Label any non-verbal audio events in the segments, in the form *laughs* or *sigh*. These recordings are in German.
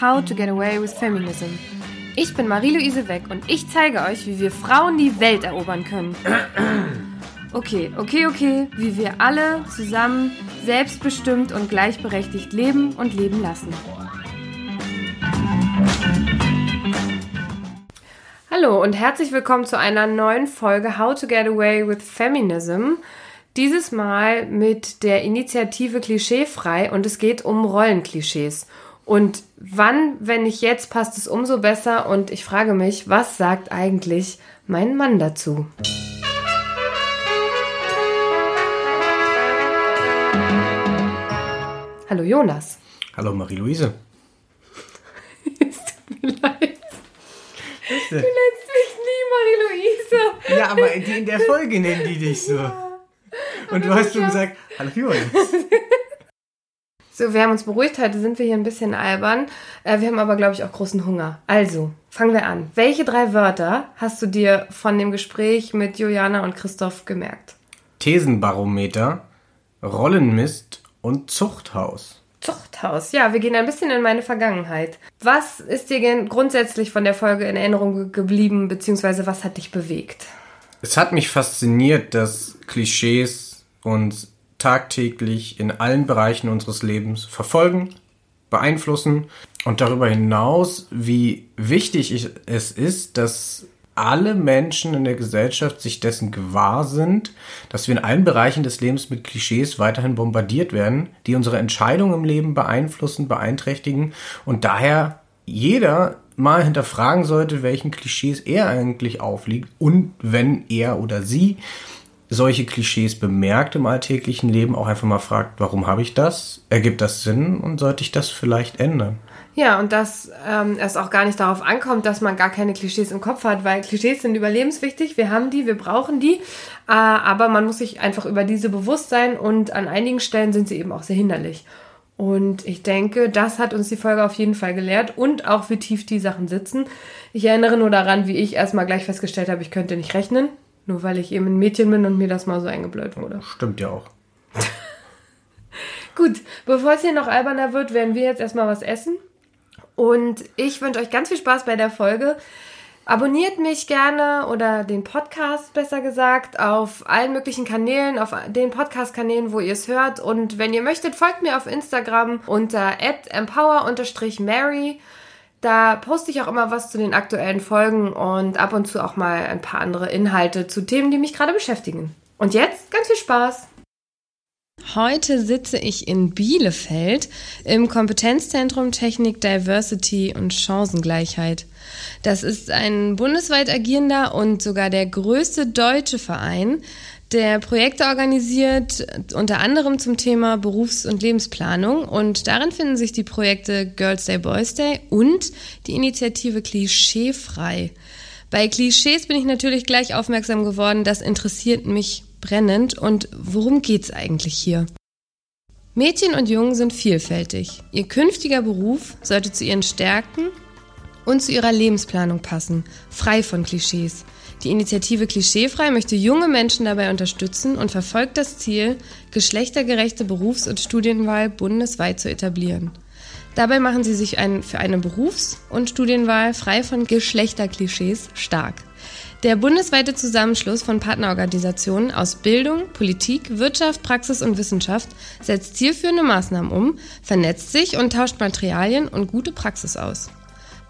How to Get Away with Feminism. Ich bin Marie-Louise Weck und ich zeige euch, wie wir Frauen die Welt erobern können. *clears throat* Okay, okay, okay, wie wir alle zusammen selbstbestimmt und gleichberechtigt leben und leben lassen. Hallo und herzlich willkommen zu einer neuen Folge How to Get Away with Feminism. Dieses Mal mit der Initiative Klischeefrei und es geht um Rollenklischees. Und wann, wenn nicht jetzt, passt es umso besser und ich frage mich, was sagt eigentlich mein Mann dazu? Hallo Jonas. Hallo Marie-Louise. es tut mir leid. Du nennst mich nie Marie-Louise. Ja, aber in der Folge nennen die dich so. Ja. *laughs* Und du hast schon gesagt, hallo Jonas. *laughs* So, wir haben uns beruhigt. Heute sind wir hier ein bisschen albern. Äh, wir haben aber, glaube ich, auch großen Hunger. Also, fangen wir an. Welche drei Wörter hast du dir von dem Gespräch mit Juliana und Christoph gemerkt? Thesenbarometer, Rollenmist und Zuchthaus. Zuchthaus, ja, wir gehen ein bisschen in meine Vergangenheit. Was ist dir grundsätzlich von der Folge in Erinnerung geblieben, beziehungsweise was hat dich bewegt? Es hat mich fasziniert, dass Klischees uns tagtäglich in allen Bereichen unseres Lebens verfolgen, beeinflussen und darüber hinaus, wie wichtig es ist, dass alle Menschen in der Gesellschaft sich dessen gewahr sind, dass wir in allen Bereichen des Lebens mit Klischees weiterhin bombardiert werden, die unsere Entscheidungen im Leben beeinflussen, beeinträchtigen und daher jeder mal hinterfragen sollte, welchen Klischees er eigentlich aufliegt und wenn er oder sie solche Klischees bemerkt im alltäglichen Leben, auch einfach mal fragt, warum habe ich das? Ergibt das Sinn und sollte ich das vielleicht ändern? Ja, und dass ähm, es auch gar nicht darauf ankommt, dass man gar keine Klischees im Kopf hat, weil Klischees sind überlebenswichtig, wir haben die, wir brauchen die, äh, aber man muss sich einfach über diese bewusst sein und an einigen Stellen sind sie eben auch sehr hinderlich. Und ich denke, das hat uns die Folge auf jeden Fall gelehrt und auch wie tief die Sachen sitzen. Ich erinnere nur daran, wie ich erstmal gleich festgestellt habe, ich könnte nicht rechnen. Nur weil ich eben ein Mädchen bin und mir das mal so eingebläut wurde. Stimmt ja auch. *laughs* Gut, bevor es hier noch alberner wird, werden wir jetzt erstmal was essen. Und ich wünsche euch ganz viel Spaß bei der Folge. Abonniert mich gerne oder den Podcast besser gesagt auf allen möglichen Kanälen, auf den Podcast-Kanälen, wo ihr es hört. Und wenn ihr möchtet, folgt mir auf Instagram unter empower-mary. Da poste ich auch immer was zu den aktuellen Folgen und ab und zu auch mal ein paar andere Inhalte zu Themen, die mich gerade beschäftigen. Und jetzt ganz viel Spaß! Heute sitze ich in Bielefeld im Kompetenzzentrum Technik, Diversity und Chancengleichheit. Das ist ein bundesweit agierender und sogar der größte deutsche Verein, der Projekte organisiert, unter anderem zum Thema Berufs- und Lebensplanung. Und darin finden sich die Projekte Girls Day, Boys Day und die Initiative Klischeefrei. Bei Klischees bin ich natürlich gleich aufmerksam geworden. Das interessiert mich brennend. Und worum geht's eigentlich hier? Mädchen und Jungen sind vielfältig. Ihr künftiger Beruf sollte zu ihren Stärken und zu ihrer Lebensplanung passen, frei von Klischees. Die Initiative Klischeefrei möchte junge Menschen dabei unterstützen und verfolgt das Ziel, geschlechtergerechte Berufs- und Studienwahl bundesweit zu etablieren. Dabei machen sie sich ein, für eine Berufs- und Studienwahl frei von Geschlechterklischees stark. Der bundesweite Zusammenschluss von Partnerorganisationen aus Bildung, Politik, Wirtschaft, Praxis und Wissenschaft setzt zielführende Maßnahmen um, vernetzt sich und tauscht Materialien und gute Praxis aus.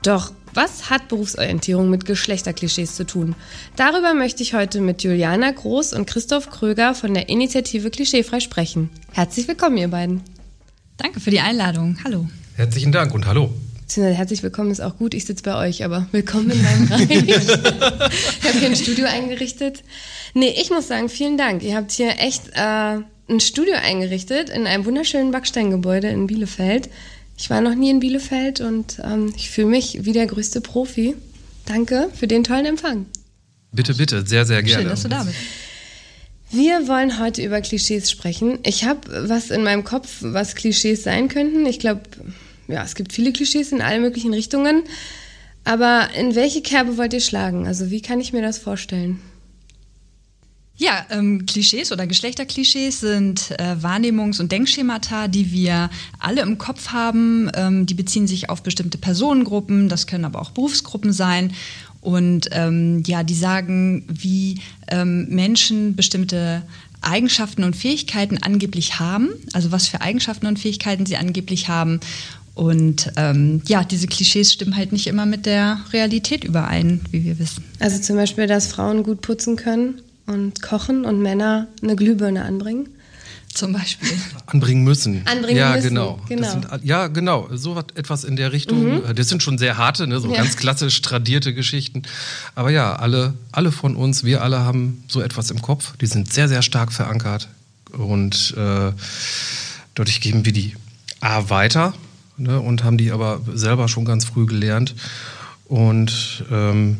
Doch was hat Berufsorientierung mit Geschlechterklischees zu tun? Darüber möchte ich heute mit Juliana Groß und Christoph Kröger von der Initiative Klischeefrei sprechen. Herzlich willkommen, ihr beiden. Danke für die Einladung. Hallo. Herzlichen Dank und hallo. Herzlich willkommen ist auch gut. Ich sitze bei euch, aber willkommen in meinem Reich. *laughs* ich habe hier ein Studio eingerichtet. Nee, ich muss sagen, vielen Dank. Ihr habt hier echt äh, ein Studio eingerichtet in einem wunderschönen Backsteingebäude in Bielefeld. Ich war noch nie in Bielefeld und ähm, ich fühle mich wie der größte Profi. Danke für den tollen Empfang. Bitte, bitte, sehr, sehr gerne. Schön, dass du da bist. Wir wollen heute über Klischees sprechen. Ich habe was in meinem Kopf, was Klischees sein könnten. Ich glaube, ja, es gibt viele Klischees in allen möglichen Richtungen. Aber in welche Kerbe wollt ihr schlagen? Also wie kann ich mir das vorstellen? Ja, ähm, Klischees oder Geschlechterklischees sind äh, Wahrnehmungs- und Denkschemata, die wir alle im Kopf haben. Ähm, die beziehen sich auf bestimmte Personengruppen, das können aber auch Berufsgruppen sein. Und ähm, ja, die sagen, wie ähm, Menschen bestimmte Eigenschaften und Fähigkeiten angeblich haben, also was für Eigenschaften und Fähigkeiten sie angeblich haben. Und ähm, ja, diese Klischees stimmen halt nicht immer mit der Realität überein, wie wir wissen. Also zum Beispiel, dass Frauen gut putzen können und kochen und Männer eine Glühbirne anbringen? Zum Beispiel. *laughs* Anbringen müssen. Anbringen ja, müssen, genau. genau. Sind, ja, genau. So etwas in der Richtung. Mhm. Das sind schon sehr harte, ne? so Ja. ganz klassisch tradierte Geschichten. Aber ja, alle, alle von uns, wir alle haben so etwas im Kopf. Die sind sehr, sehr stark verankert. Und äh, dadurch geben wir die A weiter ne? und haben die aber selber schon ganz früh gelernt. Und ähm,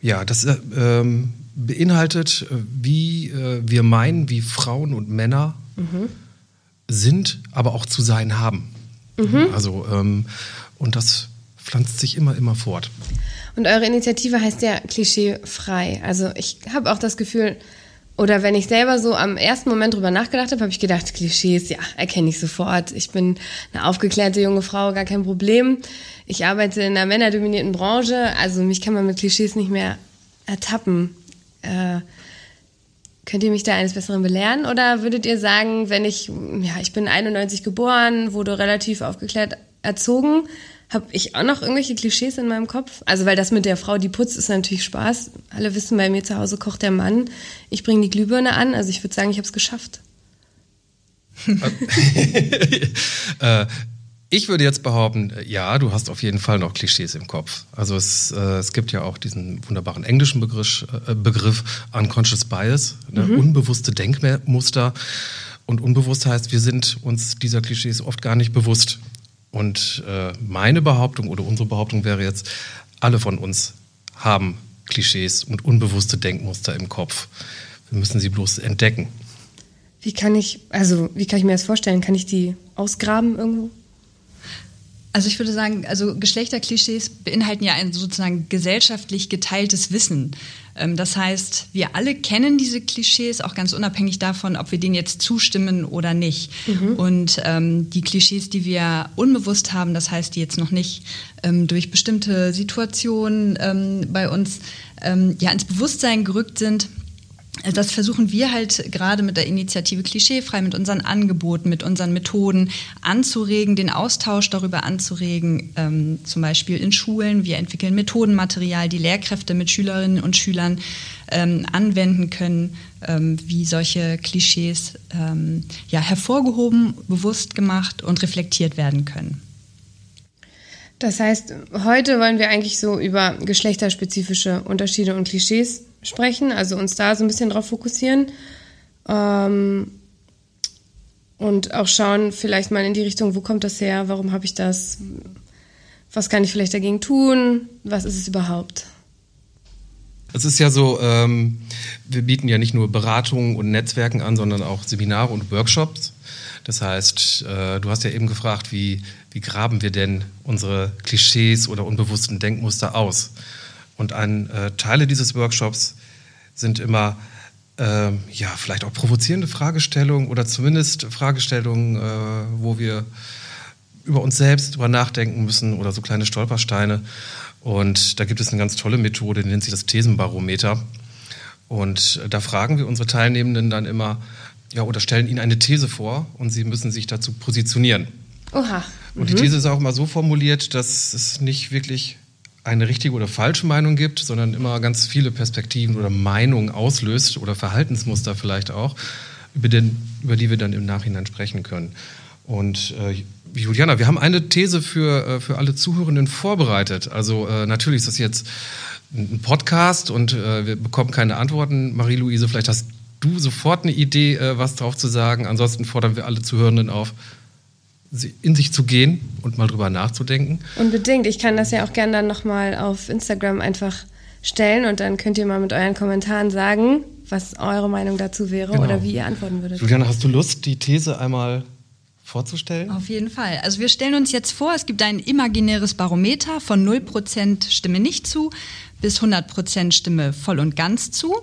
ja, das äh, ähm, beinhaltet, äh, wie äh, wir meinen, wie Frauen und Männer sind, aber auch zu sein haben. Also, ähm, und das pflanzt sich immer, immer fort. Und eure Initiative heißt ja klischeefrei. Also ich habe auch das Gefühl, oder wenn ich selber so am ersten Moment drüber nachgedacht habe, habe ich gedacht, Klischees, ja, erkenne ich sofort. Ich bin eine aufgeklärte junge Frau, gar kein Problem. Ich arbeite in einer männerdominierten Branche, also mich kann man mit Klischees nicht mehr ertappen. Äh, Könnt ihr mich da eines Besseren belehren? Oder würdet ihr sagen, wenn ich, ja, ich bin 91 geboren, wurde relativ aufgeklärt erzogen, habe ich auch noch irgendwelche Klischees in meinem Kopf? Also, weil das mit der Frau, die putzt, ist natürlich Spaß. Alle wissen, bei mir zu Hause kocht der Mann. Ich bringe die Glühbirne an. Also, ich würde sagen, ich habe es geschafft. *laughs* äh, ich würde jetzt behaupten, äh, ja, du hast auf jeden Fall noch Klischees im Kopf. Also es, äh, es gibt ja auch diesen wunderbaren englischen Begriff, äh, Begriff Unconscious Bias, ne? unbewusste Denkmuster. Und unbewusst heißt, wir sind uns dieser Klischees oft gar nicht bewusst. Und äh, meine Behauptung oder unsere Behauptung wäre jetzt, alle von uns haben Klischees und unbewusste Denkmuster im Kopf. Wir müssen sie bloß entdecken. Wie kann ich, also, wie kann ich mir das vorstellen? Kann ich die ausgraben irgendwo? Also ich würde sagen, also Geschlechterklischees beinhalten ja ein sozusagen gesellschaftlich geteiltes Wissen. Ähm, Das heißt, wir alle kennen diese Klischees, auch ganz unabhängig davon, ob wir denen jetzt zustimmen oder nicht. Und ähm, die Klischees, die wir unbewusst haben, das heißt, die jetzt noch nicht ähm, durch bestimmte Situationen ähm, bei uns ähm, ja ins Bewusstsein gerückt sind, das versuchen wir halt gerade mit der Initiative Klischeefrei, mit unseren Angeboten, mit unseren Methoden anzuregen, den Austausch darüber anzuregen, ähm, zum Beispiel in Schulen. Wir entwickeln Methodenmaterial, die Lehrkräfte mit Schülerinnen und Schülern ähm, anwenden können, ähm, wie solche Klischees ähm, ja, hervorgehoben, bewusst gemacht und reflektiert werden können. Das heißt, heute wollen wir eigentlich so über geschlechterspezifische Unterschiede und Klischees sprechen, also uns da so ein bisschen drauf fokussieren ähm, und auch schauen, vielleicht mal in die Richtung, wo kommt das her, warum habe ich das, was kann ich vielleicht dagegen tun, was ist es überhaupt? Es ist ja so, ähm, wir bieten ja nicht nur Beratungen und Netzwerken an, sondern auch Seminare und Workshops. Das heißt, äh, du hast ja eben gefragt, wie, wie graben wir denn unsere Klischees oder unbewussten Denkmuster aus? Und ein äh, Teile dieses Workshops sind immer äh, ja vielleicht auch provozierende Fragestellungen oder zumindest Fragestellungen, äh, wo wir über uns selbst drüber nachdenken müssen oder so kleine Stolpersteine. Und da gibt es eine ganz tolle Methode, die nennt sich das Thesenbarometer. Und da fragen wir unsere Teilnehmenden dann immer, ja, oder stellen ihnen eine These vor und sie müssen sich dazu positionieren. Oha. Und die These ist auch immer so formuliert, dass es nicht wirklich eine richtige oder falsche Meinung gibt, sondern immer ganz viele Perspektiven oder Meinungen auslöst oder Verhaltensmuster vielleicht auch, über, den, über die wir dann im Nachhinein sprechen können. Und äh, Juliana, wir haben eine These für, äh, für alle Zuhörenden vorbereitet. Also äh, natürlich ist das jetzt ein Podcast und äh, wir bekommen keine Antworten. Marie-Louise, vielleicht hast du sofort eine Idee, äh, was drauf zu sagen. Ansonsten fordern wir alle Zuhörenden auf, in sich zu gehen und mal drüber nachzudenken. Unbedingt. Ich kann das ja auch gerne dann nochmal auf Instagram einfach stellen und dann könnt ihr mal mit euren Kommentaren sagen, was eure Meinung dazu wäre Genau. oder wie ihr antworten würdet. Juliana, hast du Lust, die These einmal vorzustellen? Auf jeden Fall. Also wir stellen uns jetzt vor, es gibt ein imaginäres Barometer von 0% Stimme nicht zu bis 100 Prozent Stimme voll und ganz zu.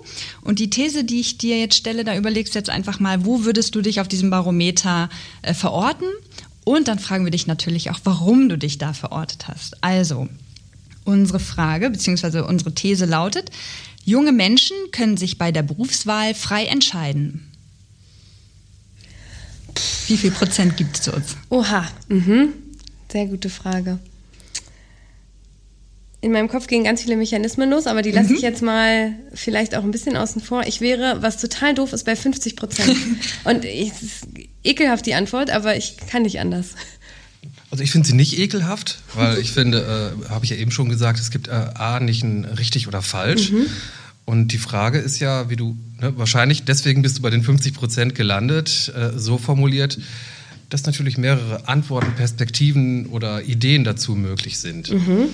Und die These, die ich dir jetzt stelle, da überlegst du jetzt einfach mal, wo würdest du dich auf diesem Barometer äh, verorten? Und dann fragen wir dich natürlich auch, warum du dich da verortet hast. Also, unsere Frage bzw. unsere These lautet, junge Menschen können sich bei der Berufswahl frei entscheiden. Wie viel Prozent gibt es uns? Oha, mhm. sehr gute Frage. In meinem Kopf gehen ganz viele Mechanismen los, aber die lasse mhm. ich jetzt mal vielleicht auch ein bisschen außen vor. Ich wäre, was total doof ist, bei 50 Prozent. *laughs* Und ich, ekelhaft die Antwort, aber ich kann nicht anders. Also ich finde sie nicht ekelhaft, weil ich finde, äh, habe ich ja eben schon gesagt, es gibt äh, A nicht ein richtig oder falsch. Mhm. Und die Frage ist ja, wie du, ne, wahrscheinlich deswegen bist du bei den 50 Prozent gelandet, äh, so formuliert, dass natürlich mehrere Antworten, Perspektiven oder Ideen dazu möglich sind. Mhm.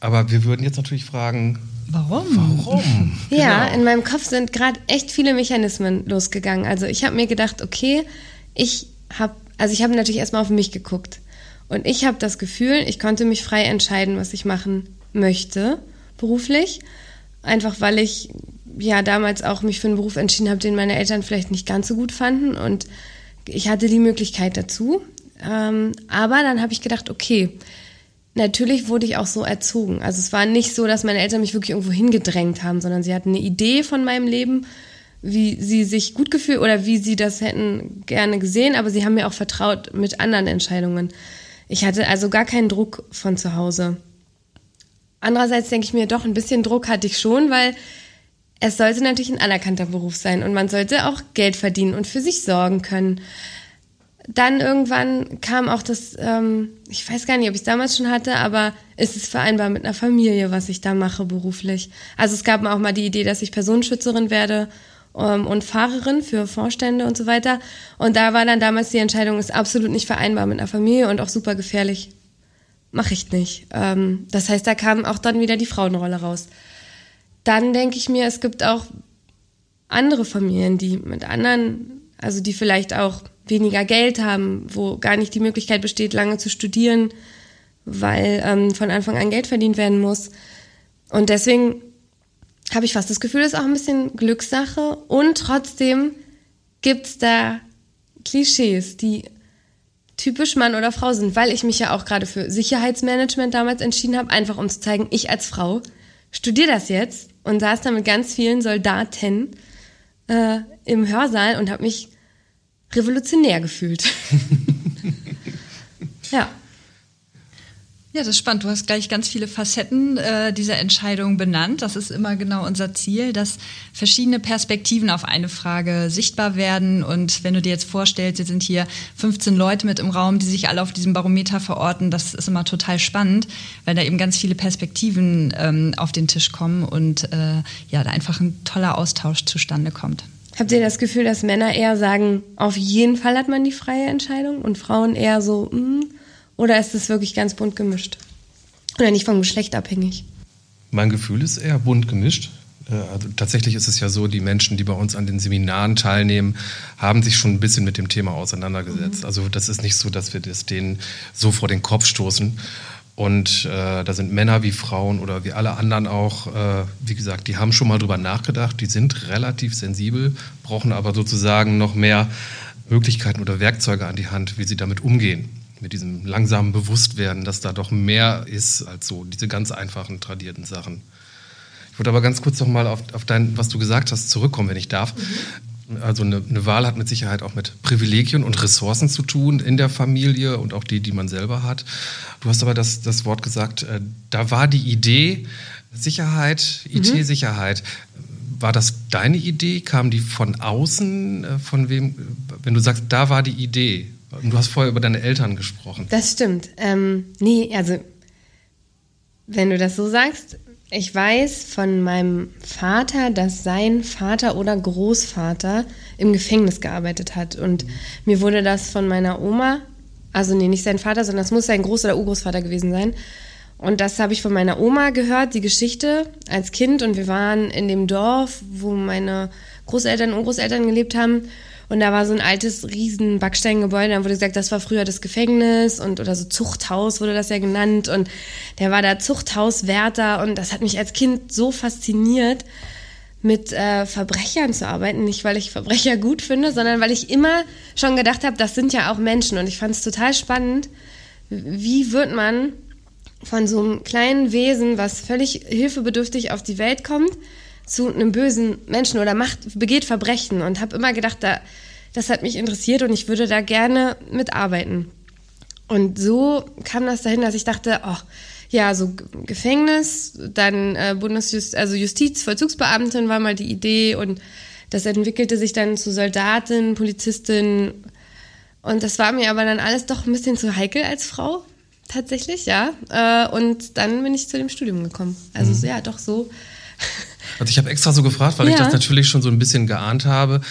Aber wir würden jetzt natürlich fragen, Warum? Warum? *laughs* Ja, genau. in meinem Kopf sind gerade echt viele Mechanismen losgegangen. Also ich habe mir gedacht, okay, ich habe, also ich habe natürlich erstmal auf mich geguckt. Und ich habe das Gefühl, ich konnte mich frei entscheiden, was ich machen möchte, beruflich. Einfach weil ich ja damals auch mich für einen Beruf entschieden habe, den meine Eltern vielleicht nicht ganz so gut fanden. Und ich hatte die Möglichkeit dazu. Ähm, aber dann habe ich gedacht, okay, natürlich wurde ich auch so erzogen. Also es war nicht so, dass meine Eltern mich wirklich irgendwo hingedrängt haben, sondern sie hatten eine Idee von meinem Leben wie sie sich gut gefühlt oder wie sie das hätten gerne gesehen, aber sie haben mir auch vertraut mit anderen Entscheidungen. Ich hatte also gar keinen Druck von zu Hause. Andererseits denke ich mir, doch ein bisschen Druck hatte ich schon, weil es sollte natürlich ein anerkannter Beruf sein und man sollte auch Geld verdienen und für sich sorgen können. Dann irgendwann kam auch das, ähm, ich weiß gar nicht, ob ich es damals schon hatte, aber ist es vereinbar mit einer Familie, was ich da mache beruflich. Also es gab auch mal die Idee, dass ich Personenschützerin werde ähm, und Fahrerin für Vorstände und so weiter. Und da war dann damals die Entscheidung, ist absolut nicht vereinbar mit einer Familie und auch super gefährlich. Mache ich nicht. Ähm, das heißt, da kam auch dann wieder die Frauenrolle raus. Dann denke ich mir, es gibt auch andere Familien, die mit anderen, also die vielleicht auch weniger Geld haben, wo gar nicht die Möglichkeit besteht, lange zu studieren, weil ähm, von Anfang an Geld verdient werden muss. Und deswegen habe ich fast das Gefühl, das ist auch ein bisschen Glückssache. Und trotzdem gibt es da Klischees, die typisch Mann oder Frau sind, weil ich mich ja auch gerade für Sicherheitsmanagement damals entschieden habe, einfach um zu zeigen, ich als Frau studiere das jetzt und saß da mit ganz vielen Soldaten äh, im Hörsaal und habe mich revolutionär gefühlt. *laughs* ja. Ja, das ist spannend. Du hast gleich ganz viele Facetten äh, dieser Entscheidung benannt. Das ist immer genau unser Ziel, dass verschiedene Perspektiven auf eine Frage sichtbar werden. Und wenn du dir jetzt vorstellst, jetzt sind hier 15 Leute mit im Raum, die sich alle auf diesem Barometer verorten, das ist immer total spannend, weil da eben ganz viele Perspektiven ähm, auf den Tisch kommen und äh, ja, da einfach ein toller Austausch zustande kommt. Habt ihr das Gefühl, dass Männer eher sagen, auf jeden Fall hat man die freie Entscheidung und Frauen eher so, mh, mm, oder ist es wirklich ganz bunt gemischt? Oder nicht vom Geschlecht abhängig? Mein Gefühl ist eher bunt gemischt. Äh, also tatsächlich ist es ja so, die Menschen, die bei uns an den Seminaren teilnehmen, haben sich schon ein bisschen mit dem Thema auseinandergesetzt. Mhm. Also das ist nicht so, dass wir das denen so vor den Kopf stoßen. Und äh, da sind Männer wie Frauen oder wie alle anderen auch, äh, wie gesagt, die haben schon mal drüber nachgedacht, die sind relativ sensibel, brauchen aber sozusagen noch mehr Möglichkeiten oder Werkzeuge an die Hand, wie sie damit umgehen mit diesem langsamen Bewusstwerden, dass da doch mehr ist als so diese ganz einfachen, tradierten Sachen. Ich würde aber ganz kurz noch mal auf, auf dein, was du gesagt hast, zurückkommen, wenn ich darf. Mhm. Also eine, eine, Wahl hat mit Sicherheit auch mit Privilegien und Ressourcen zu tun in der Familie und auch die, die man selber hat. Du hast aber das, das Wort gesagt, äh, da war die Idee Sicherheit, mhm. IT-Sicherheit. War das deine Idee? Kam die von außen? Äh, von wem? Wenn du sagst, da war die Idee, Du hast vorher über deine Eltern gesprochen. Das stimmt. Ähm, nee, also wenn du das so sagst, ich weiß von meinem Vater, dass sein Vater oder Großvater im Gefängnis gearbeitet hat. Und mhm. mir wurde das von meiner Oma, also nee, nicht sein Vater, sondern es muss sein Groß- oder Urgroßvater gewesen sein. Und das habe ich von meiner Oma gehört, die Geschichte als Kind. Und wir waren in dem Dorf, wo meine Großeltern und Urgroßeltern gelebt haben. Und da war so ein altes, riesen Backsteingebäude. Da wurde gesagt, das war früher das Gefängnis und oder so Zuchthaus wurde das ja genannt. Und der war da Zuchthauswärter. Und das hat mich als Kind so fasziniert, mit äh, Verbrechern zu arbeiten. Nicht, weil ich Verbrecher gut finde, sondern weil ich immer schon gedacht habe, das sind ja auch Menschen. Und ich fand es total spannend, wie wird man von so einem kleinen Wesen, was völlig hilfebedürftig auf die Welt kommt, zu einem bösen Menschen oder macht, begeht Verbrechen und habe immer gedacht, da, das hat mich interessiert und ich würde da gerne mitarbeiten. Und so kam das dahin, dass ich dachte, oh, ja, so Gefängnis, dann äh, Bundesjust also Justizvollzugsbeamtin war mal die Idee und das entwickelte sich dann zu Soldatin, Polizistin und das war mir aber dann alles doch ein bisschen zu heikel als Frau, tatsächlich, ja. Äh, und dann bin ich zu dem Studium gekommen. Also mhm. ja, doch so. Also ich habe extra so gefragt, weil ja. ich das natürlich schon so ein bisschen geahnt habe,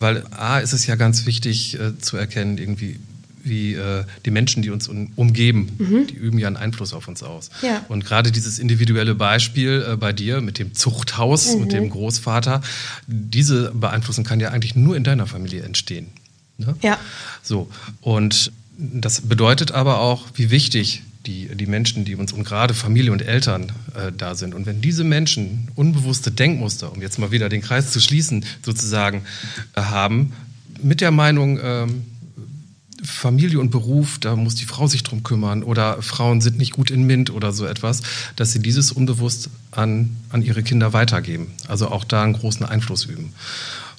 weil A ist es ja ganz wichtig äh, zu erkennen, irgendwie, wie äh, die Menschen, die uns umgeben, mhm. die üben ja einen Einfluss auf uns aus. Ja. Und gerade dieses individuelle Beispiel äh, bei dir mit dem Zuchthaus, mhm. mit dem Großvater, diese Beeinflussung kann ja eigentlich nur in deiner Familie entstehen. Ne? Ja. So. Und das bedeutet aber auch, wie wichtig die, die Menschen, die uns und gerade Familie und Eltern äh, da sind. Und wenn diese Menschen unbewusste Denkmuster, um jetzt mal wieder den Kreis zu schließen, sozusagen äh, haben, mit der Meinung, ähm, Familie und Beruf, da muss die Frau sich drum kümmern oder Frauen sind nicht gut in MINT oder so etwas, dass sie dieses unbewusst an, an ihre Kinder weitergeben. Also auch da einen großen Einfluss üben.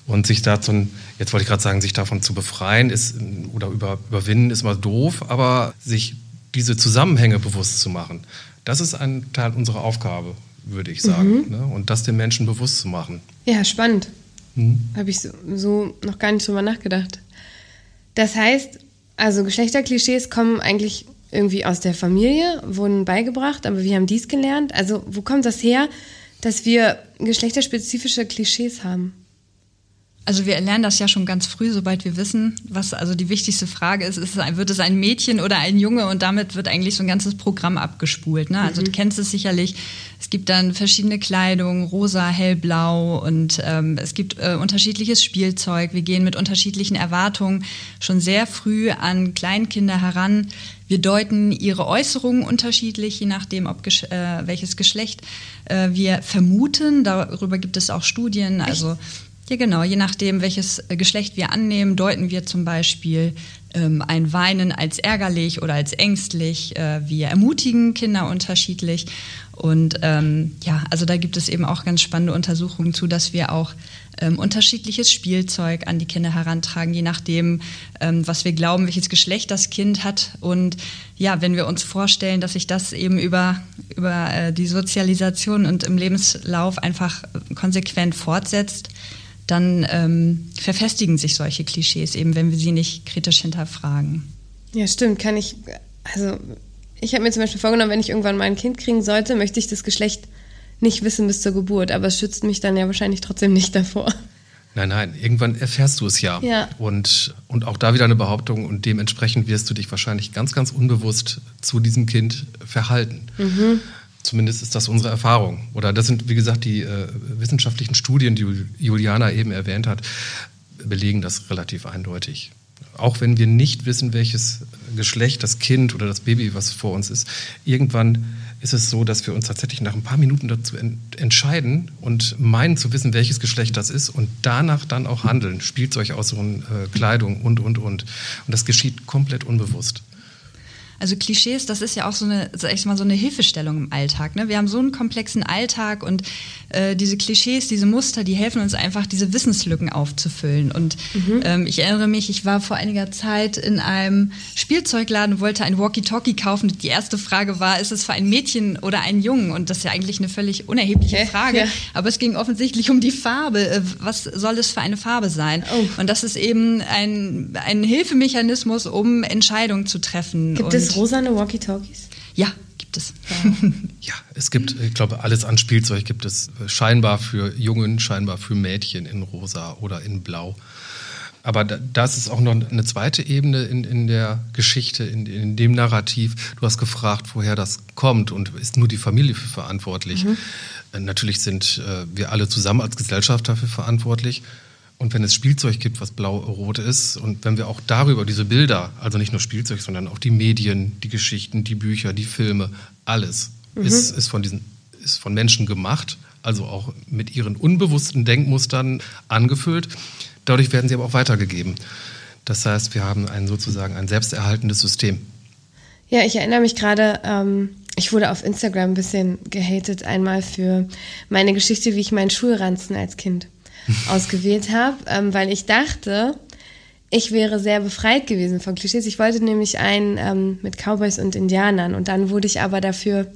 Und sich dazu, jetzt wollte ich gerade sagen, sich davon zu befreien ist, oder über, überwinden ist mal doof, aber sich diese Zusammenhänge bewusst zu machen, das ist ein Teil unserer Aufgabe, würde ich sagen. Mhm. Ne? Und das den Menschen bewusst zu machen. Ja, spannend. Mhm. Habe ich so, so noch gar nicht drüber nachgedacht. Das heißt, also Geschlechterklischees kommen eigentlich irgendwie aus der Familie, wurden beigebracht, aber wir haben dies gelernt. Also wo kommt das her, dass wir geschlechterspezifische Klischees haben? Also wir lernen das ja schon ganz früh, sobald wir wissen, was also die wichtigste Frage ist, ist wird es ein Mädchen oder ein Junge und damit wird eigentlich so ein ganzes Programm abgespult. Ne? Also mhm. du kennst es sicherlich, es gibt dann verschiedene Kleidung, rosa, hellblau und ähm, es gibt äh, unterschiedliches Spielzeug. Wir gehen mit unterschiedlichen Erwartungen schon sehr früh an Kleinkinder heran. Wir deuten ihre Äußerungen unterschiedlich, je nachdem, ob äh, welches Geschlecht äh, wir vermuten. Darüber gibt es auch Studien. Also ja, genau. Je nachdem, welches äh, Geschlecht wir annehmen, deuten wir zum Beispiel ähm, ein Weinen als ärgerlich oder als ängstlich. Äh, wir ermutigen Kinder unterschiedlich. Und ähm, ja, also da gibt es eben auch ganz spannende Untersuchungen zu, dass wir auch ähm, unterschiedliches Spielzeug an die Kinder herantragen, je nachdem, ähm, was wir glauben, welches Geschlecht das Kind hat. Und ja, wenn wir uns vorstellen, dass sich das eben über, über äh, die Sozialisation und im Lebenslauf einfach konsequent fortsetzt, dann ähm, verfestigen sich solche Klischees eben, wenn wir sie nicht kritisch hinterfragen. Ja, stimmt. Kann ich, also ich habe mir zum Beispiel vorgenommen, wenn ich irgendwann mal ein Kind kriegen sollte, möchte ich das Geschlecht nicht wissen bis zur Geburt, aber es schützt mich dann ja wahrscheinlich trotzdem nicht davor. Nein, nein, irgendwann erfährst du es ja. ja. Und, und auch da wieder eine Behauptung und dementsprechend wirst du dich wahrscheinlich ganz, ganz unbewusst zu diesem Kind verhalten. Mhm. Zumindest ist das unsere Erfahrung. Oder das sind, wie gesagt, die äh, wissenschaftlichen Studien, die Juliana eben erwähnt hat, belegen das relativ eindeutig. Auch wenn wir nicht wissen, welches Geschlecht das Kind oder das Baby, was vor uns ist, irgendwann ist es so, dass wir uns tatsächlich nach ein paar Minuten dazu entscheiden und meinen zu wissen, welches Geschlecht das ist und danach dann auch handeln, Spielzeug aussuchen, äh, Kleidung und, und, und. Und das geschieht komplett unbewusst. Also Klischees, das ist ja auch so eine, sag ich mal, so eine Hilfestellung im Alltag. Ne? Wir haben so einen komplexen Alltag und äh, diese Klischees, diese Muster, die helfen uns einfach, diese Wissenslücken aufzufüllen. Und mhm. ähm, ich erinnere mich, ich war vor einiger Zeit in einem Spielzeugladen und wollte ein Walkie-Talkie kaufen. Die erste Frage war, ist es für ein Mädchen oder einen Jungen? Und das ist ja eigentlich eine völlig unerhebliche Frage. Ja. Aber es ging offensichtlich um die Farbe. Äh, was soll es für eine Farbe sein? Oh. Und das ist eben ein, ein Hilfemechanismus, um Entscheidungen zu treffen. Gibt und es rosane Walkie-Talkies? Ja, gibt es. *laughs* ja, es gibt, ich glaube, alles an Spielzeug gibt es scheinbar für Jungen, scheinbar für Mädchen in rosa oder in blau. Aber das ist auch noch eine zweite Ebene in, in der Geschichte, in, in dem Narrativ. Du hast gefragt, woher das kommt und ist nur die Familie für verantwortlich. Mhm. Natürlich sind äh, wir alle zusammen als Gesellschaft dafür verantwortlich. Und wenn es Spielzeug gibt, was blau-rot ist, und wenn wir auch darüber diese Bilder, also nicht nur Spielzeug, sondern auch die Medien, die Geschichten, die Bücher, die Filme, alles mhm. ist, ist, von diesen, ist von Menschen gemacht, also auch mit ihren unbewussten Denkmustern angefüllt. Dadurch werden sie aber auch weitergegeben. Das heißt, wir haben ein sozusagen ein selbsterhaltendes System. Ja, ich erinnere mich gerade, ähm, ich wurde auf Instagram ein bisschen gehatet einmal für meine Geschichte, wie ich meinen Schulranzen als Kind *laughs* ausgewählt habe, ähm, weil ich dachte, ich wäre sehr befreit gewesen von Klischees. Ich wollte nämlich einen ähm, mit Cowboys und Indianern und dann wurde ich aber dafür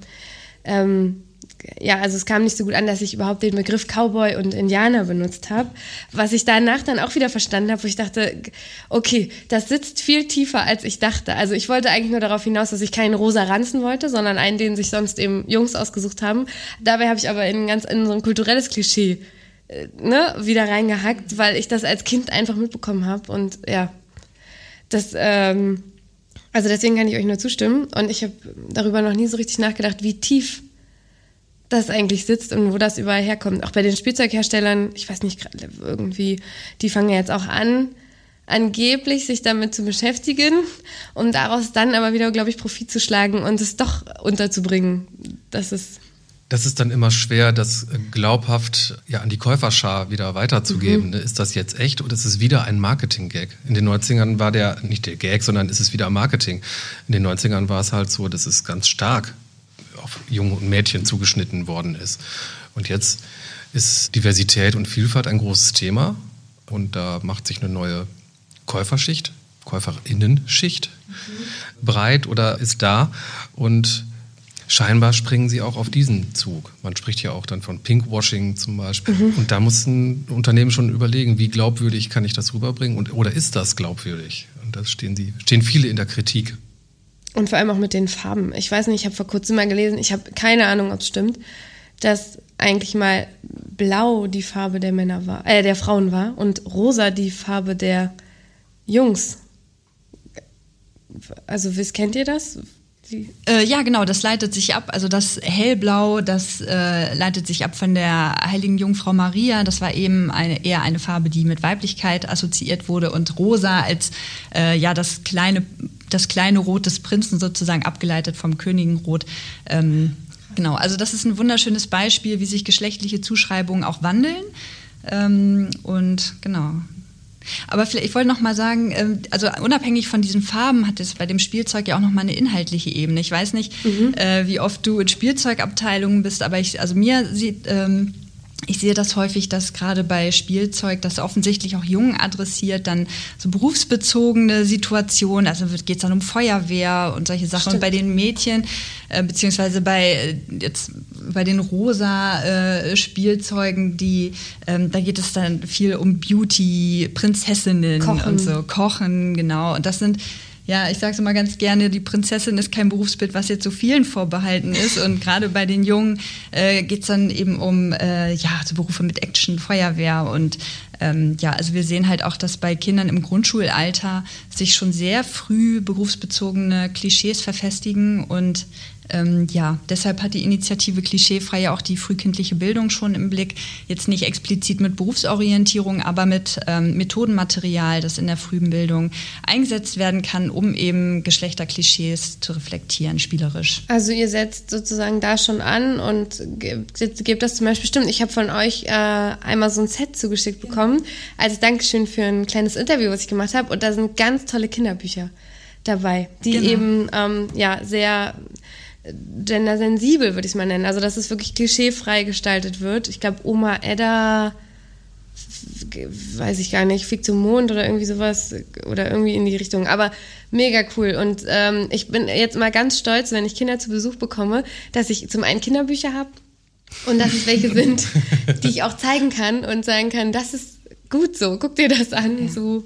ähm, ja, also es kam nicht so gut an, dass ich überhaupt den Begriff Cowboy und Indianer benutzt habe. Was ich danach dann auch wieder verstanden habe, wo ich dachte, okay, das sitzt viel tiefer, als ich dachte. Also ich wollte eigentlich nur darauf hinaus, dass ich keinen rosa Ranzen wollte, sondern einen, den sich sonst eben Jungs ausgesucht haben. Dabei habe ich aber in, ganz, in so ein kulturelles Klischee ne, wieder reingehackt, weil ich das als Kind einfach mitbekommen habe. Und ja, das... Ähm, also deswegen kann ich euch nur zustimmen. Und ich habe darüber noch nie so richtig nachgedacht, wie tief das eigentlich sitzt und wo das überall herkommt. Auch bei den Spielzeugherstellern, ich weiß nicht, irgendwie, die fangen ja jetzt auch an, angeblich sich damit zu beschäftigen, um daraus dann aber wieder, glaube ich, Profit zu schlagen und es doch unterzubringen. Das ist. Das ist dann immer schwer, das glaubhaft ja, an die Käuferschar wieder weiterzugeben. Mhm. Ist das jetzt echt oder ist es wieder ein Marketing-Gag? In den 90ern war der nicht der Gag, sondern ist es wieder Marketing. In den 90ern war es halt so, das ist ganz stark auf Junge und Mädchen zugeschnitten worden ist. Und jetzt ist Diversität und Vielfalt ein großes Thema und da macht sich eine neue Käuferschicht, Käuferinnenschicht mhm. breit oder ist da und scheinbar springen sie auch auf diesen Zug. Man spricht ja auch dann von Pinkwashing zum Beispiel. Mhm. Und da muss ein Unternehmen schon überlegen, wie glaubwürdig kann ich das rüberbringen und, oder ist das glaubwürdig? Und da stehen, sie, stehen viele in der Kritik. Und vor allem auch mit den Farben. Ich weiß nicht, ich habe vor kurzem mal gelesen, ich habe keine Ahnung, ob es stimmt, dass eigentlich mal blau die Farbe der Männer war, äh, der Frauen war und rosa die Farbe der Jungs. Also, wisst, kennt ihr das? Äh, ja, genau, das leitet sich ab. Also das Hellblau, das äh, leitet sich ab von der heiligen Jungfrau Maria. Das war eben eine, eher eine Farbe, die mit Weiblichkeit assoziiert wurde. Und Rosa als äh, ja das kleine, das kleine Rot des Prinzen sozusagen abgeleitet vom Königenrot. Ähm, genau, also das ist ein wunderschönes Beispiel, wie sich geschlechtliche Zuschreibungen auch wandeln. Ähm, und genau, aber vielleicht, ich wollte noch mal sagen, ähm, also unabhängig von diesen Farben hat es bei dem Spielzeug ja auch noch mal eine inhaltliche Ebene. Ich weiß nicht, mhm. äh, wie oft du in Spielzeugabteilungen bist, aber ich, also mir sieht ähm, ich sehe das häufig, dass gerade bei Spielzeug das offensichtlich auch Jungen adressiert, dann so berufsbezogene Situationen, also geht es dann um Feuerwehr und solche Sachen. Stimmt. Und bei den Mädchen, äh, beziehungsweise bei äh, jetzt bei den rosa äh, Spielzeugen, die ähm, da geht es dann viel um Beauty, Prinzessinnen Kochen. und so, Kochen, genau. Und das sind ja, ich sage es immer ganz gerne, die Prinzessin ist kein Berufsbild, was jetzt so vielen vorbehalten ist. Und gerade bei den Jungen äh, geht es dann eben um äh, ja, so Berufe mit Action, Feuerwehr und ähm, ja, also wir sehen halt auch, dass bei Kindern im Grundschulalter sich schon sehr früh berufsbezogene Klischees verfestigen und ähm, ja, deshalb hat die Initiative Klischeefrei ja auch die frühkindliche Bildung schon im Blick. Jetzt nicht explizit mit Berufsorientierung, aber mit ähm, Methodenmaterial, das in der frühen Bildung eingesetzt werden kann, um eben Geschlechterklischees zu reflektieren, spielerisch. Also ihr setzt sozusagen da schon an und gebt, gebt das zum Beispiel, stimmt, ich habe von euch äh, einmal so ein Set zugeschickt bekommen, als Dankeschön für ein kleines Interview, was ich gemacht habe. Und da sind ganz tolle Kinderbücher dabei, die genau. eben ähm, ja sehr gendersensibel, würde ich es mal nennen. Also, dass es wirklich klischeefrei gestaltet wird. Ich glaube, Oma Edda, weiß ich gar nicht, fliegt zum Mond oder irgendwie sowas oder irgendwie in die Richtung. Aber mega cool. Und ähm, ich bin jetzt mal ganz stolz, wenn ich Kinder zu Besuch bekomme, dass ich zum einen Kinderbücher habe und dass es welche sind, *laughs* die ich auch zeigen kann und sagen kann, das ist gut so, guck dir das an, so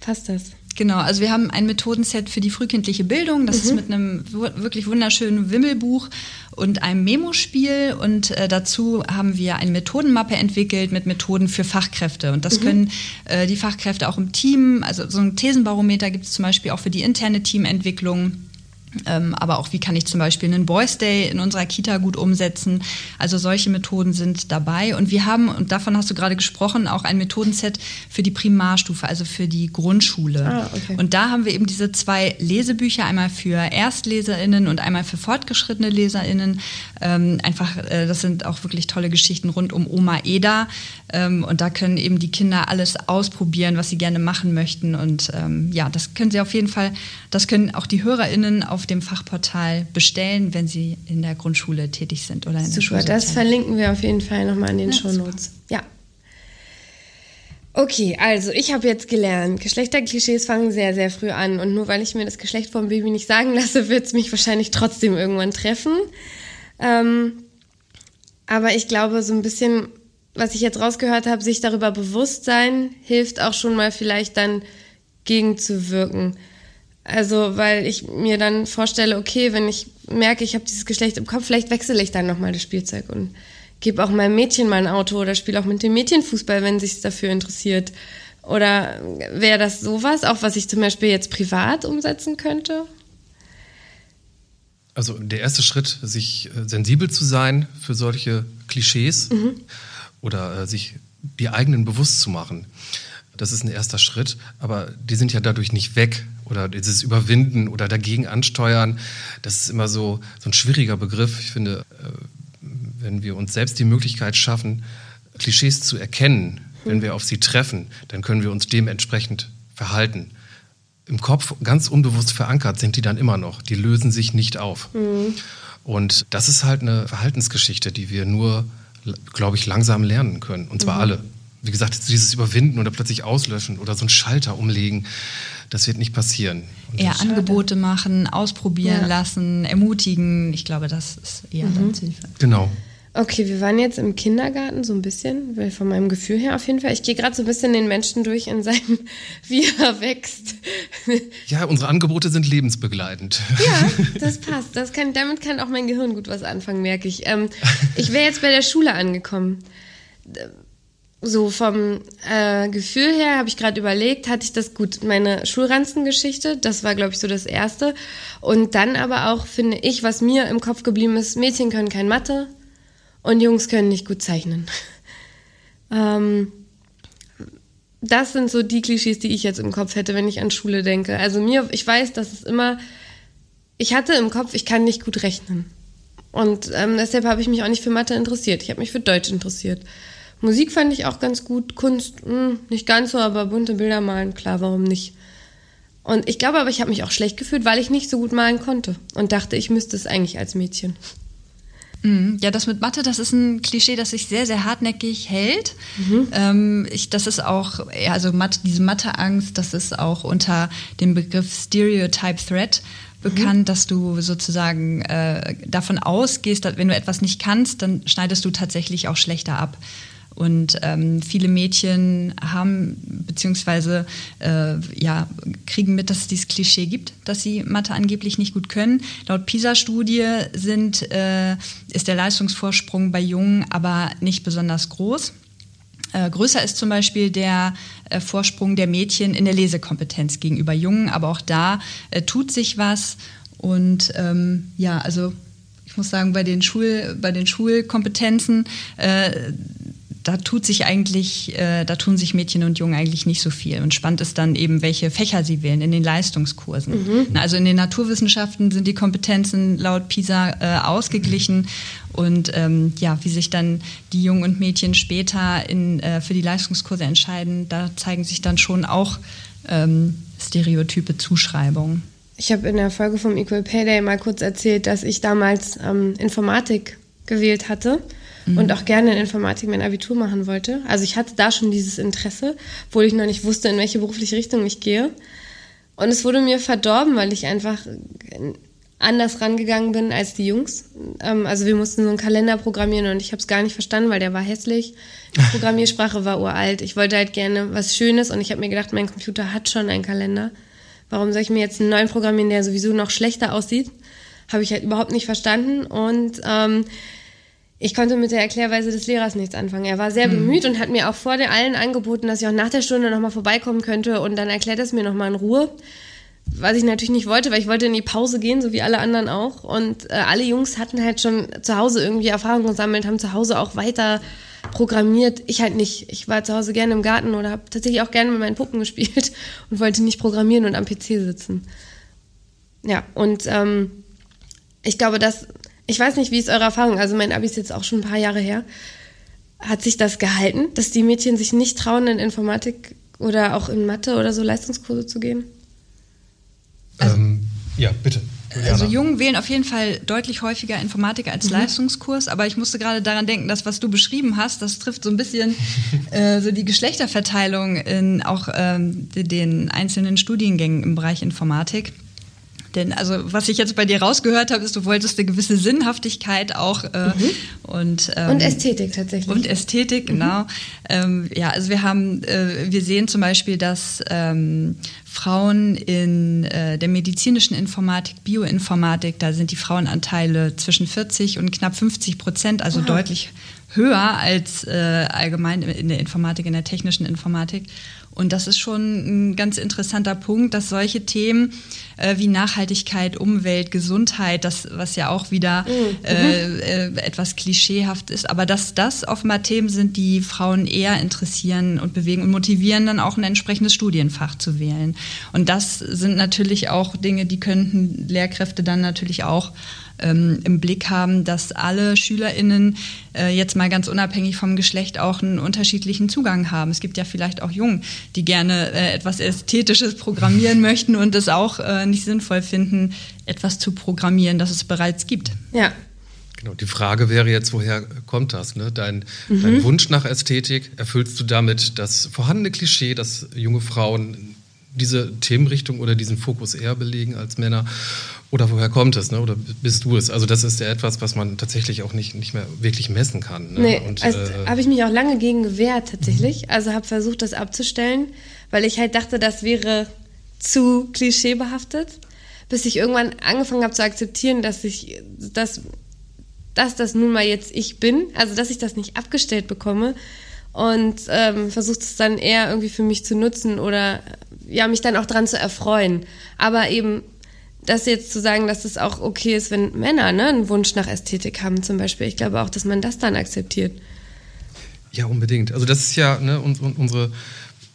passt das. Genau, also wir haben ein Methodenset für die frühkindliche Bildung. Das mhm. ist mit einem wirklich wunderschönen Wimmelbuch und einem Memospiel. Und äh, dazu haben wir eine Methodenmappe entwickelt mit Methoden für Fachkräfte. Und das mhm. können äh, die Fachkräfte auch im Team, also so ein Thesenbarometer gibt es zum Beispiel auch für die interne Teamentwicklung. Ähm, aber auch, wie kann ich zum Beispiel einen Boys Day in unserer Kita gut umsetzen? Also solche Methoden sind dabei. Und wir haben, und davon hast du gerade gesprochen, auch ein Methodenset für die Primarstufe, also für die Grundschule. Ah, okay. Und da haben wir eben diese zwei Lesebücher, einmal für ErstleserInnen und einmal für fortgeschrittene LeserInnen. Ähm, einfach, äh, das sind auch wirklich tolle Geschichten rund um Oma Eda. Ähm, und da können eben die Kinder alles ausprobieren, was sie gerne machen möchten. Und ähm, ja, das können sie auf jeden Fall, das können auch die HörerInnen auf dem Fachportal bestellen, wenn sie in der Grundschule tätig sind oder in Super, der Schule. das verlinken wir auf jeden Fall nochmal in den ja, Shownotes. Ja. Okay, also ich habe jetzt gelernt, Geschlechterklischees fangen sehr, sehr früh an. Und nur weil ich mir das Geschlecht vom Baby nicht sagen lasse, *laughs* wird es mich wahrscheinlich trotzdem irgendwann treffen. Ähm, aber ich glaube, so ein bisschen was ich jetzt rausgehört habe, sich darüber bewusst sein, hilft auch schon mal vielleicht dann gegenzuwirken. Also, weil ich mir dann vorstelle, okay, wenn ich merke, ich habe dieses Geschlecht im Kopf, vielleicht wechsle ich dann nochmal das Spielzeug und gebe auch meinem Mädchen mal ein Auto oder spiele auch mit dem Mädchen Fußball, wenn sich dafür interessiert. Oder wäre das sowas, auch was ich zum Beispiel jetzt privat umsetzen könnte? Also der erste Schritt, sich äh, sensibel zu sein für solche Klischees. Mhm oder äh, sich die eigenen bewusst zu machen. Das ist ein erster Schritt, aber die sind ja dadurch nicht weg oder dieses Überwinden oder dagegen ansteuern. Das ist immer so, so ein schwieriger Begriff. Ich finde, äh, wenn wir uns selbst die Möglichkeit schaffen, Klischees zu erkennen, wenn wir auf sie treffen, dann können wir uns dementsprechend verhalten. Im Kopf ganz unbewusst verankert sind die dann immer noch. Die lösen sich nicht auf. Mhm. Und das ist halt eine Verhaltensgeschichte, die wir nur glaube ich, langsam lernen können. Und zwar mhm. alle. Wie gesagt, dieses Überwinden oder plötzlich auslöschen oder so einen Schalter umlegen, das wird nicht passieren. Und eher Angebote machen, ausprobieren ja. lassen, ermutigen. Ich glaube, das ist eher mhm. dann Hilfe. Genau. Okay, wir waren jetzt im Kindergarten so ein bisschen, weil von meinem Gefühl her auf jeden Fall. Ich gehe gerade so ein bisschen den Menschen durch in seinem, *laughs* wie er wächst. Ja, unsere Angebote sind lebensbegleitend. Ja, *laughs* das passt. Das kann, damit kann auch mein Gehirn gut was anfangen, merke ich. Ähm, ich wäre jetzt bei der Schule angekommen. So vom äh, Gefühl her habe ich gerade überlegt, hatte ich das gut. Meine Schulranzengeschichte, das war, glaube ich, so das Erste. Und dann aber auch, finde ich, was mir im Kopf geblieben ist, Mädchen können kein Mathe, und Jungs können nicht gut zeichnen. *laughs* ähm, das sind so die Klischees, die ich jetzt im Kopf hätte, wenn ich an Schule denke. Also mir, ich weiß, dass es immer, ich hatte im Kopf, ich kann nicht gut rechnen. Und ähm, deshalb habe ich mich auch nicht für Mathe interessiert. Ich habe mich für Deutsch interessiert. Musik fand ich auch ganz gut. Kunst, mh, hm, nicht ganz so, aber bunte Bilder malen, klar, warum nicht? Und ich glaube aber, ich habe mich auch schlecht gefühlt, weil ich nicht so gut malen konnte und dachte, ich müsste es eigentlich als Mädchen. Mhm. Ja, das mit Mathe, das ist ein Klischee, das sich sehr, sehr hartnäckig hält. Mhm. Ähm, ich, das ist auch, also Mathe, diese Matheangst, das ist auch unter dem Begriff Stereotype Threat bekannt, mhm. dass du sozusagen äh, davon ausgehst, dass wenn du etwas nicht kannst, dann schneidest du tatsächlich auch schlechter ab. Und ähm, viele Mädchen haben beziehungsweise äh, ja, kriegen mit, dass es dieses Klischee gibt, dass sie Mathe angeblich nicht gut können. Laut PISA-Studie sind, äh, ist der Leistungsvorsprung bei Jungen aber nicht besonders groß. Äh, größer ist zum Beispiel der äh, Vorsprung der Mädchen in der Lesekompetenz gegenüber Jungen, aber auch da äh, tut sich was. Und ähm, ja, also ich muss sagen, bei den, Schul, bei den Schulkompetenzen äh, da tut sich eigentlich, äh, da tun sich Mädchen und Jungen eigentlich nicht so viel. Und spannend ist dann eben, welche Fächer sie wählen in den Leistungskursen. Mhm. Na, also in den Naturwissenschaften sind die Kompetenzen laut PISA äh, ausgeglichen. Und ähm, ja, wie sich dann die Jungen und Mädchen später in, äh, für die Leistungskurse entscheiden, da zeigen sich dann schon auch ähm, stereotype Zuschreibungen. Ich habe in der Folge vom Equal Pay Day mal kurz erzählt, dass ich damals ähm, Informatik gewählt hatte mhm. und auch gerne in Informatik mein Abitur machen wollte. Also ich hatte da schon dieses Interesse, obwohl ich noch nicht wusste, in welche berufliche Richtung ich gehe. Und es wurde mir verdorben, weil ich einfach anders rangegangen bin als die Jungs. Ähm, also wir mussten so einen Kalender programmieren und ich habe es gar nicht verstanden, weil der war hässlich. Die *laughs* Programmiersprache war uralt. Ich wollte halt gerne was Schönes und ich habe mir gedacht, mein Computer hat schon einen Kalender. Warum soll ich mir jetzt einen neuen programmieren, der sowieso noch schlechter aussieht? Habe ich halt überhaupt nicht verstanden und ähm, ich konnte mit der Erklärweise des Lehrers nichts anfangen. Er war sehr mhm. bemüht und hat mir auch vor der allen angeboten, dass ich auch nach der Stunde nochmal vorbeikommen könnte und dann erklärt es mir nochmal in Ruhe. was ich natürlich nicht wollte, weil ich wollte in die Pause gehen, so wie alle anderen auch. Und äh, alle Jungs hatten halt schon zu Hause irgendwie Erfahrungen gesammelt, haben zu Hause auch weiter programmiert. Ich halt nicht. Ich war zu Hause gerne im Garten oder habe tatsächlich auch gerne mit meinen Puppen *laughs* gespielt und wollte nicht programmieren und am PC sitzen. Ja, und ähm, ich glaube, dass, ich weiß nicht, wie ist eure Erfahrung, also mein Abi ist jetzt auch schon ein paar Jahre her. Hat sich das gehalten, dass die Mädchen sich nicht trauen, in Informatik oder auch in Mathe oder so Leistungskurse zu gehen? Also, ähm, ja, bitte. Also Jungen wählen auf jeden Fall deutlich häufiger Informatik als mhm. Leistungskurs, aber ich musste gerade daran denken, dass was du beschrieben hast, das trifft so ein bisschen *laughs* äh, so die Geschlechterverteilung in auch ähm, den einzelnen Studiengängen im Bereich Informatik. Denn also was ich jetzt bei dir rausgehört habe, ist, du wolltest eine gewisse Sinnhaftigkeit auch äh, mhm. und ähm, und Ästhetik tatsächlich und Ästhetik mhm. genau. Ähm, ja, also wir haben äh, wir sehen zum Beispiel, dass ähm, Frauen in äh, der medizinischen Informatik, Bioinformatik, da sind die Frauenanteile zwischen 40 und knapp 50 Prozent, also Aha. deutlich höher als äh, allgemein in der Informatik, in der technischen Informatik. Und das ist schon ein ganz interessanter Punkt, dass solche Themen äh, wie Nachhaltigkeit, Umwelt, Gesundheit, das, was ja auch wieder mhm. äh, äh, etwas klischeehaft ist, aber dass das offenbar Themen sind, die Frauen eher interessieren und bewegen und motivieren, dann auch ein entsprechendes Studienfach zu wählen. Und das sind natürlich auch Dinge, die könnten Lehrkräfte dann natürlich auch ähm, im Blick haben, dass alle SchülerInnen äh, jetzt mal ganz unabhängig vom Geschlecht auch einen unterschiedlichen Zugang haben. Es gibt ja vielleicht auch Jungen, die gerne äh, etwas Ästhetisches programmieren *laughs* möchten und es auch äh, nicht sinnvoll finden, etwas zu programmieren, das es bereits gibt. Ja. Genau, die Frage wäre jetzt, woher kommt das? Ne? Dein, mhm. dein Wunsch nach Ästhetik, erfüllst du damit das vorhandene Klischee, dass junge Frauen diese Themenrichtung oder diesen Fokus eher belegen als Männer? Oder woher kommt es, ne? oder bist du es? Also das ist ja etwas, was man tatsächlich auch nicht, nicht mehr wirklich messen kann. Ne? Nee, Und, also äh, habe ich mich auch lange gegen gewehrt tatsächlich. Mhm. Also habe versucht, das abzustellen, weil ich halt dachte, das wäre zu klischeebehaftet, bis ich irgendwann angefangen habe zu akzeptieren, dass ich dass, dass das nun mal jetzt ich bin, also dass ich das nicht abgestellt bekomme und ähm, versucht es dann eher irgendwie für mich zu nutzen oder ja mich dann auch dran zu erfreuen. Aber eben das jetzt zu sagen, dass es auch okay ist, wenn Männer ne, einen Wunsch nach Ästhetik haben zum Beispiel. Ich glaube auch, dass man das dann akzeptiert. Ja, unbedingt. Also das ist ja ne, unsere,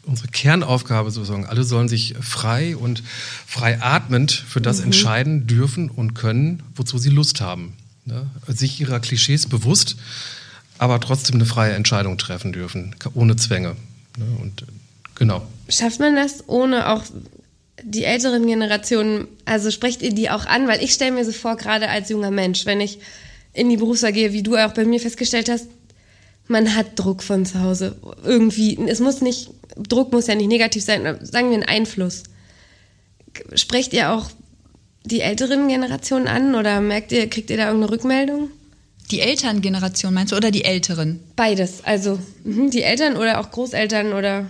unsere Kernaufgabe sozusagen. Alle sollen sich frei und frei atmend für das mhm. entscheiden dürfen und können, wozu sie Lust haben. Ne? Sich ihrer Klischees bewusst, aber trotzdem eine freie Entscheidung treffen dürfen, ohne Zwänge. Ne? Und genau. Schafft man das ohne auch die älteren Generationen, also sprecht ihr die auch an? Weil ich stelle mir so vor, gerade als junger Mensch, wenn ich in die Berufswahl gehe, wie du auch bei mir festgestellt hast, man hat Druck von zu Hause. Irgendwie, es muss nicht, Druck muss ja nicht negativ sein, sagen wir einen Einfluss. Sprecht ihr auch die älteren Generationen an oder merkt ihr, kriegt ihr da irgendeine Rückmeldung? Die Elterngeneration meinst du oder die Älteren? Beides, also mhm, die Eltern oder auch Großeltern oder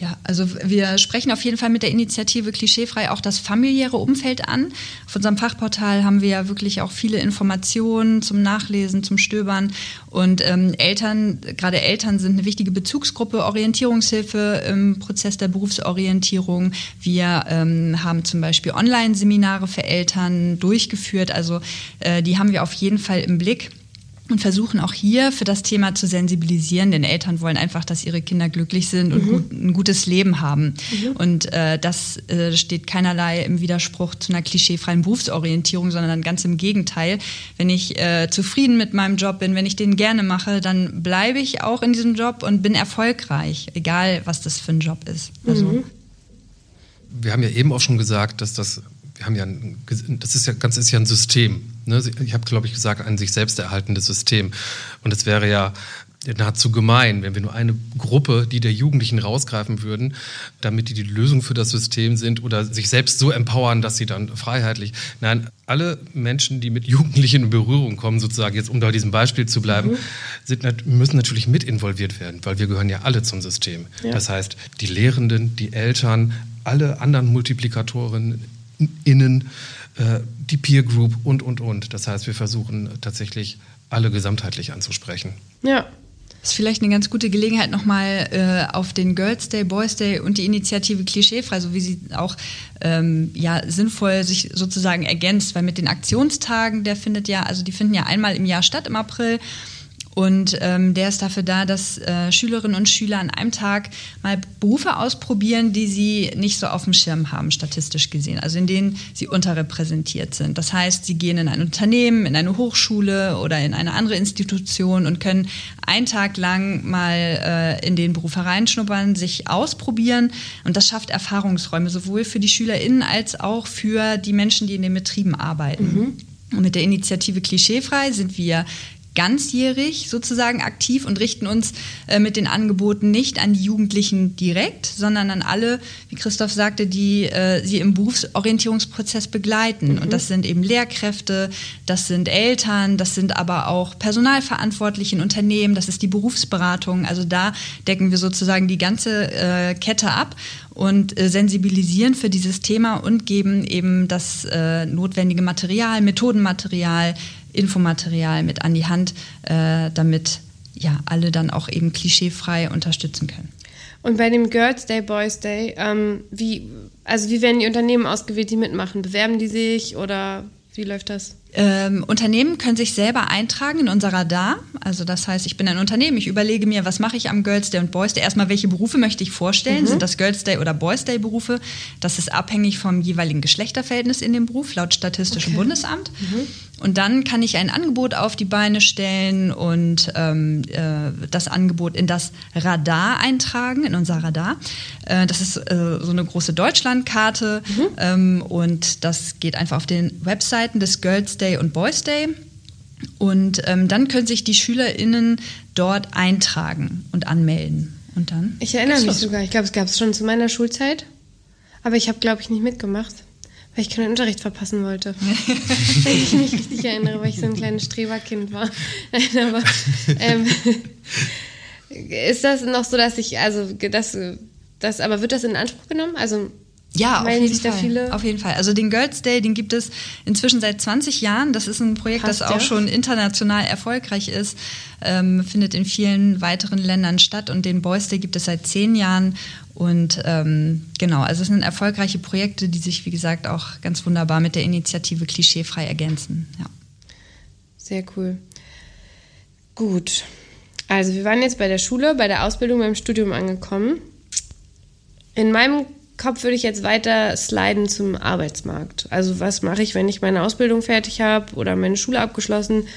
ja, also wir sprechen auf jeden Fall mit der Initiative Klischeefrei auch das familiäre Umfeld an. Auf unserem Fachportal haben wir ja wirklich auch viele Informationen zum Nachlesen, zum Stöbern. Und ähm, Eltern, gerade Eltern sind eine wichtige Bezugsgruppe, Orientierungshilfe im Prozess der Berufsorientierung. Wir ähm, haben zum Beispiel Online-Seminare für Eltern durchgeführt. Also äh, die haben wir auf jeden Fall im Blick und versuchen auch hier für das Thema zu sensibilisieren, denn Eltern wollen einfach, dass ihre Kinder glücklich sind und mhm. gut, ein gutes Leben haben. Mhm. Und äh, das äh, steht keinerlei im Widerspruch zu einer klischeefreien Berufsorientierung, sondern ganz im Gegenteil. Wenn ich äh, zufrieden mit meinem Job bin, wenn ich den gerne mache, dann bleibe ich auch in diesem Job und bin erfolgreich, egal was das für ein Job ist. Also, mhm. Wir haben ja eben auch schon gesagt, dass das wir haben ja, ein, das ist ja ganz ist ja ein System. Ne? Ich habe, glaube ich, gesagt, ein sich selbst erhaltendes System. Und es wäre ja nahezu gemein, wenn wir nur eine Gruppe, die der Jugendlichen rausgreifen würden, damit die die Lösung für das System sind oder sich selbst so empowern, dass sie dann freiheitlich. Nein, alle Menschen, die mit Jugendlichen in Berührung kommen, sozusagen, jetzt um bei diesem Beispiel zu bleiben, mhm. sind, müssen natürlich mit involviert werden, weil wir gehören ja alle zum System. Ja. Das heißt, die Lehrenden, die Eltern, alle anderen Multiplikatoren innen, die Peer Group und, und, und. Das heißt, wir versuchen tatsächlich alle gesamtheitlich anzusprechen. Ja. Das ist vielleicht eine ganz gute Gelegenheit, nochmal äh, auf den Girls Day, Boys Day und die Initiative Klischeefrei, so wie sie auch ähm, ja, sinnvoll sich sozusagen ergänzt, weil mit den Aktionstagen, der findet ja, also die finden ja einmal im Jahr statt im April. Und ähm, der ist dafür da, dass äh, Schülerinnen und Schüler an einem Tag mal Berufe ausprobieren, die sie nicht so auf dem Schirm haben, statistisch gesehen, also in denen sie unterrepräsentiert sind. Das heißt, sie gehen in ein Unternehmen, in eine Hochschule oder in eine andere Institution und können einen Tag lang mal äh, in den Beruf hereinschnuppern, sich ausprobieren. Und das schafft Erfahrungsräume, sowohl für die SchülerInnen als auch für die Menschen, die in den Betrieben arbeiten. Mhm. Und mit der Initiative Klischeefrei sind wir ganzjährig sozusagen aktiv und richten uns äh, mit den Angeboten nicht an die Jugendlichen direkt, sondern an alle, wie Christoph sagte, die äh, sie im Berufsorientierungsprozess begleiten. Mhm. Und das sind eben Lehrkräfte, das sind Eltern, das sind aber auch Personalverantwortliche in Unternehmen, das ist die Berufsberatung. Also da decken wir sozusagen die ganze äh, Kette ab und äh, sensibilisieren für dieses Thema und geben eben das äh, notwendige Material, Methodenmaterial, Infomaterial mit an die Hand, äh, damit ja alle dann auch eben klischeefrei unterstützen können. Und bei dem Girls Day, Boys Day, ähm, wie, also wie werden die Unternehmen ausgewählt, die mitmachen? Bewerben die sich oder wie läuft das? Ähm, Unternehmen können sich selber eintragen in unser Radar. Also das heißt, ich bin ein Unternehmen, ich überlege mir, was mache ich am Girls Day und Boys Day. Erstmal, welche Berufe möchte ich vorstellen? Mhm. Sind das Girls Day oder Boys Day Berufe? Das ist abhängig vom jeweiligen Geschlechterverhältnis in dem Beruf, laut Statistischem okay. Bundesamt. Mhm. Und dann kann ich ein Angebot auf die Beine stellen und ähm, äh, das Angebot in das Radar eintragen, in unser Radar. Äh, das ist äh, so eine große Deutschlandkarte mhm. ähm, und das geht einfach auf den Webseiten des Girls Day und Boys Day. Und ähm, dann können sich die SchülerInnen dort eintragen und anmelden. Und dann? Ich erinnere mich sogar, ich glaube, es gab es schon zu meiner Schulzeit. Aber ich habe, glaube ich, nicht mitgemacht weil ich keinen Unterricht verpassen wollte. *laughs* Wenn ich mich richtig erinnere, weil ich so ein kleines Streberkind war. *laughs* aber ähm, *laughs* ist das noch so, dass ich, also das, das, aber wird das in Anspruch genommen? Also ja, auf jeden, Fall. auf jeden Fall. Also den Girls Day, den gibt es inzwischen seit 20 Jahren. Das ist ein Projekt, Passt, das auch ja. schon international erfolgreich ist, ähm, findet in vielen weiteren Ländern statt. Und den Boys Day gibt es seit zehn Jahren. Und ähm, genau, also es sind erfolgreiche Projekte, die sich, wie gesagt, auch ganz wunderbar mit der Initiative Klischeefrei ergänzen. Ja. Sehr cool. Gut. Also wir waren jetzt bei der Schule, bei der Ausbildung, beim Studium angekommen. In meinem Kopf würde ich jetzt weiter sliden zum Arbeitsmarkt. Also was mache ich, wenn ich meine Ausbildung fertig habe oder meine Schule abgeschlossen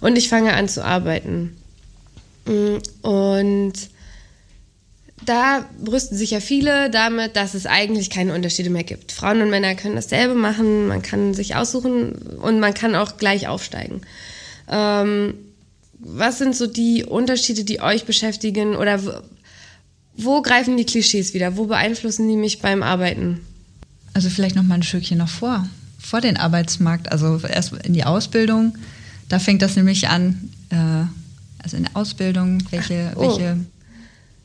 und ich fange an zu arbeiten. Mm, und da brüsten sich ja viele damit, dass es eigentlich keine Unterschiede mehr gibt. Frauen und Männer können dasselbe machen, man kann sich aussuchen und man kann auch gleich aufsteigen. Ähm, was sind so die Unterschiede, die euch beschäftigen oder wo greifen die Klischees wieder? Wo beeinflussen die mich beim Arbeiten? Also vielleicht noch mal ein Stückchen noch vor, vor den Arbeitsmarkt, also erst in die Ausbildung. Da fängt das nämlich an, äh, also in der Ausbildung, welche, Ach, oh. welche.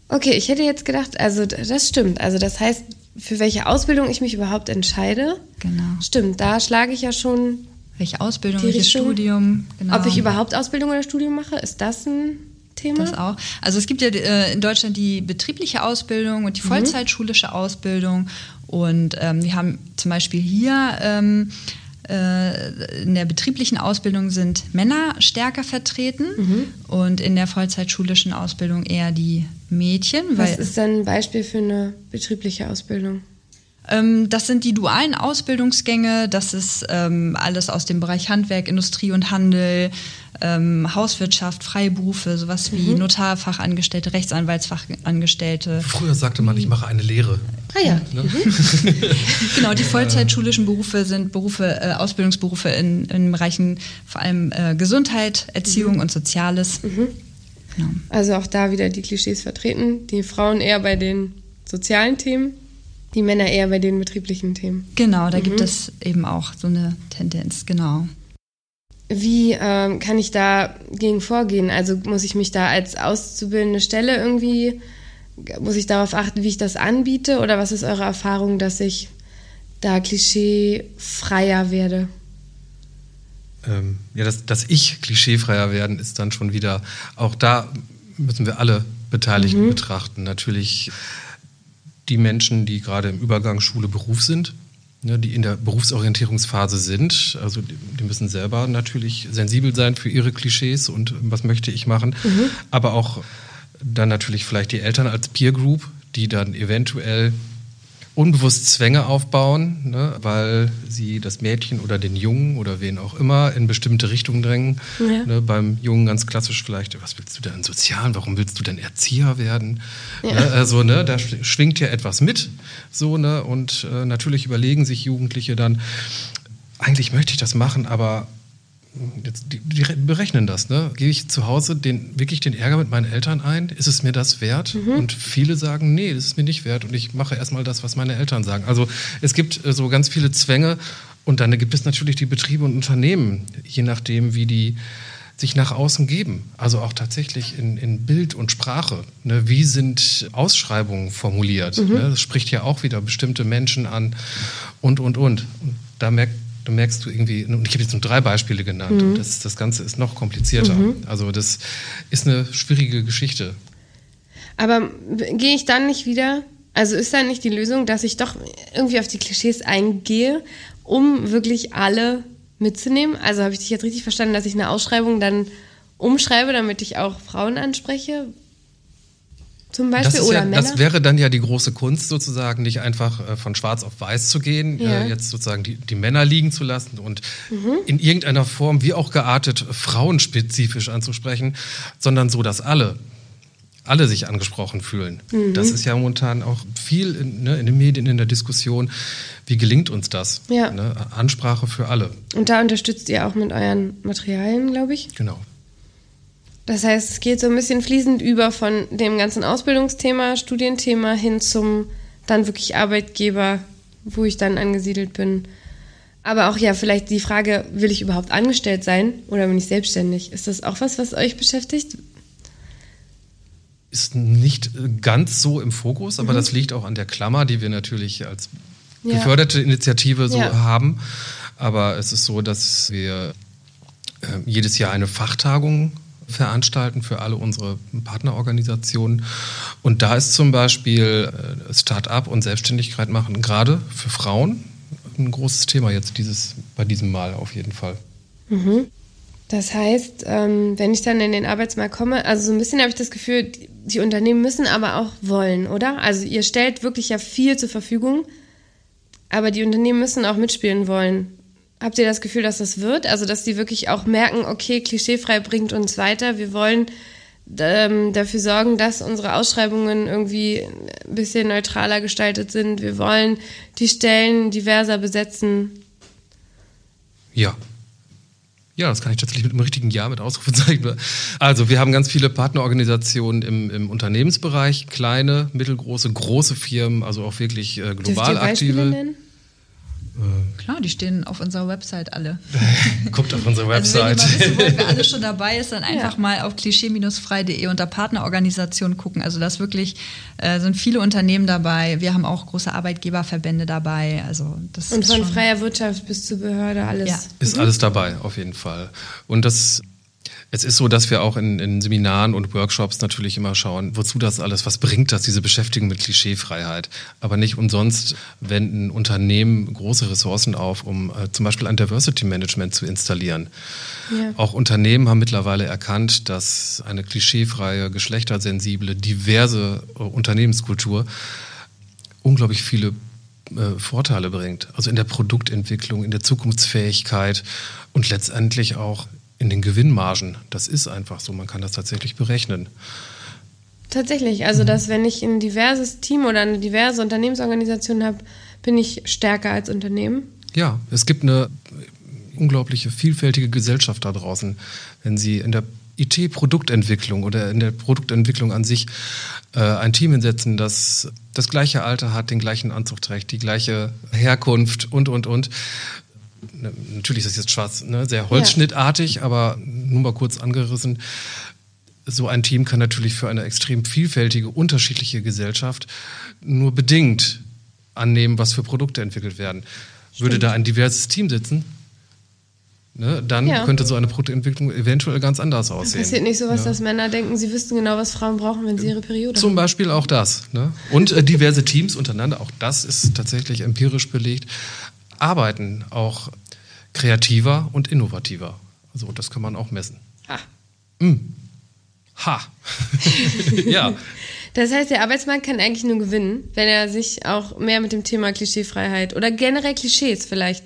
Okay, ich hätte jetzt gedacht, also das stimmt. Also das heißt, für welche Ausbildung ich mich überhaupt entscheide. Genau. Stimmt, da schlage ich ja schon. Welche Ausbildung, welches. Studium. Genau. Ob ich überhaupt Ausbildung oder Studium mache, ist das ein Thema? Das auch. Also es gibt ja äh, in Deutschland die betriebliche Ausbildung und die mhm. Vollzeitschulische Ausbildung. Und ähm, wir haben zum Beispiel hier ähm, äh, in der betrieblichen Ausbildung sind Männer stärker vertreten mhm. und in der vollzeitschulischen Ausbildung eher die Mädchen. Was ist denn ein Beispiel für eine betriebliche Ausbildung? Ähm, das sind die dualen Ausbildungsgänge. Das ist ähm, alles aus dem Bereich Handwerk, Industrie und Handel, ähm, Hauswirtschaft, freie Berufe, sowas wie mhm. Notarfachangestellte, Rechtsanwaltsfachangestellte. Früher sagte man, ich mache eine Lehre. Ah ja. Ne? Mhm. *laughs* genau, die Vollzeitschulischen Berufe sind Berufe, äh, Ausbildungsberufe in, in Bereichen vor allem äh, Gesundheit, Erziehung mhm. und Soziales. Mhm. Genau. Also auch da wieder die Klischees vertreten. Die Frauen eher bei den sozialen Themen die Männer eher bei den betrieblichen Themen. Genau, da mhm. gibt es eben auch so eine Tendenz, genau. Wie ähm, kann ich da gegen vorgehen? Also muss ich mich da als auszubildende Stelle irgendwie, muss ich darauf achten, wie ich das anbiete? Oder was ist eure Erfahrung, dass ich da klischeefreier werde? Ähm, ja, dass, dass ich klischeefreier werden, ist dann schon wieder auch da müssen wir alle Beteiligten mhm. betrachten. Natürlich die Menschen, die gerade im Übergang Schule-Beruf sind, ne, die in der Berufsorientierungsphase sind. Also die, die, müssen selber natürlich sensibel sein für ihre Klischees und was möchte ich machen. Mhm. Aber auch dann natürlich vielleicht die Eltern als Peer Group, die dann eventuell unbewusst Zwänge aufbauen, ne, weil sie das Mädchen oder den Jungen oder wen auch immer in bestimmte Richtungen drängen. Ja. Ne, beim Jungen ganz klassisch vielleicht, was willst du denn Sozialen? Warum willst du denn Erzieher werden? Ja. Ne, also, ne, da schwingt ja etwas mit. So, ne, und äh, natürlich überlegen sich Jugendliche dann, eigentlich möchte ich das machen, aber Jetzt, die, die, berechnen das, ne? Gehe ich zu Hause den, wirklich den Ärger mit meinen Eltern ein? Ist es mir das wert? Mhm. Und viele sagen, nee, das ist mir nicht wert und ich mache erstmal das, was meine Eltern sagen. Also es gibt äh, so ganz viele Zwänge und dann gibt es natürlich die Betriebe und Unternehmen, je nachdem, wie die sich nach außen geben. Also auch tatsächlich in, in Bild und Sprache. Ne? Wie sind Ausschreibungen formuliert? Mhm. Ne? Das spricht ja auch wieder bestimmte Menschen an und, und, und. und da merkt da merkst du irgendwie, und ich habe jetzt nur drei Beispiele genannt, mhm. und das, das Ganze ist noch komplizierter. Mhm. Also das ist eine schwierige Geschichte. Aber gehe ich dann nicht wieder, also ist dann nicht die Lösung, dass ich doch irgendwie auf die Klischees eingehe, um wirklich alle mitzunehmen? Also habe ich dich jetzt richtig verstanden, dass ich eine Ausschreibung dann umschreibe, damit ich auch Frauen anspreche? Zum Beispiel oder ja, Männer? Das wäre dann ja die große Kunst sozusagen, nicht einfach äh, von schwarz auf weiß zu gehen, äh, ja. äh, jetzt sozusagen die, die, Männer liegen zu lassen und mhm. in irgendeiner Form, wie auch geartet, frauenspezifisch anzusprechen, sondern so, dass alle alle sich angesprochen fühlen. Mhm. Das ist ja momentan auch viel in, ne, in, den Medien, in der Diskussion. Wie gelingt uns das? Ja. Ne? Ansprache für alle. Und da unterstützt ihr auch mit euren Materialien, glaube ich? Genau. Das heißt, es geht so ein bisschen fließend über von dem ganzen Ausbildungsthema, Studienthema hin zum dann wirklich Arbeitgeber, wo ich dann angesiedelt bin. Aber auch ja, vielleicht die Frage, will ich überhaupt angestellt sein oder bin ich selbstständig? Ist das auch was, was euch beschäftigt? Ist nicht ganz so im Fokus, aber mhm. das liegt auch an der Klammer, die wir natürlich als geförderte Initiative so ja. haben. Aber es ist so, dass wir äh, jedes Jahr eine Fachtagung veranstalten für alle unsere Partnerorganisationen. Und da ist zum Beispiel äh, Start-up und Selbstständigkeit machen gerade für Frauen ein großes Thema jetzt dieses, bei diesem Mal auf jeden Fall. Mhm. Das heißt, ähm, wenn ich dann in den Arbeitsmarkt komme, also so ein bisschen habe ich das Gefühl, die Unternehmen müssen aber auch wollen, oder? Also ihr stellt wirklich ja viel zur Verfügung, aber die Unternehmen müssen auch mitspielen wollen. Habt ihr das Gefühl, dass das wird? Also, dass die wirklich auch merken, okay, klischeefrei bringt uns weiter. Wir wollen ähm, dafür sorgen, dass unsere Ausschreibungen irgendwie ein bisschen neutraler gestaltet sind. Wir wollen die Stellen diverser besetzen. Ja. Ja, das kann ich tatsächlich mit einem richtigen Ja mit Ausrufezeichen. Also, wir haben ganz viele Partnerorganisationen im, im Unternehmensbereich, kleine, mittelgroße, große Firmen, also auch wirklich äh, global aktive. Nennen? Klar, die stehen auf unserer Website alle. *laughs* Guckt auf unserer Website. Also wenn ihr mal wissen wollt, wer alles schon dabei ist, dann *laughs* einfach ja. mal auf klischee-frei.de unter Partnerorganisation gucken. Also das wirklich äh, sind viele Unternehmen dabei. Wir haben auch große Arbeitgeberverbände dabei. Also das Und von freier Wirtschaft bis zur Behörde alles. Ja. Ist alles dabei, auf jeden Fall. Und das es ist so, dass wir auch in, in, Seminaren und Workshops natürlich immer schauen, wozu das alles, was bringt das, diese Beschäftigung mit Klischeefreiheit. Aber nicht umsonst wenden Unternehmen große Ressourcen auf, um äh, zum Beispiel ein Diversity Management zu installieren. Ja. Auch Unternehmen haben mittlerweile erkannt, dass eine klischeefreie, geschlechtersensible, diverse äh, Unternehmenskultur unglaublich viele äh, Vorteile bringt. Also in der Produktentwicklung, in der Zukunftsfähigkeit und letztendlich auch in den Gewinnmargen. Das ist einfach so, man kann das tatsächlich berechnen. Tatsächlich, also dass wenn ich ein diverses Team oder eine diverse Unternehmensorganisation habe, bin ich stärker als Unternehmen. Ja, es gibt eine unglaubliche vielfältige Gesellschaft da draußen. Wenn Sie in der IT-Produktentwicklung oder in der Produktentwicklung an sich äh, ein Team hinsetzen, das das gleiche Alter hat, den gleichen Anzug trägt, die gleiche Herkunft und, und, und, natürlich ist das jetzt schwarz, ne, sehr holzschnittartig, ja. aber nur mal kurz angerissen. So ein Team kann natürlich für eine extrem vielfältige, unterschiedliche Gesellschaft nur bedingt annehmen, was für Produkte entwickelt werden. Stimmt. Würde da ein diverses Team sitzen, ne, dann ja. könnte so eine Produktentwicklung eventuell ganz anders aussehen. Passiert nicht so was, ja. dass Männer denken, sie wüssten genau, was Frauen brauchen, wenn sie ihre Periode Zum haben. Zum Beispiel auch das. Ne? Und äh, diverse Teams untereinander, auch das ist tatsächlich empirisch belegt, arbeiten auch kreativer und innovativer. Also das kann man auch messen. Ha. Mm. Ha. *laughs* ja. Das heißt, der Arbeitsmarkt kann eigentlich nur gewinnen, wenn er sich auch mehr mit dem Thema Klischeefreiheit oder generell Klischees vielleicht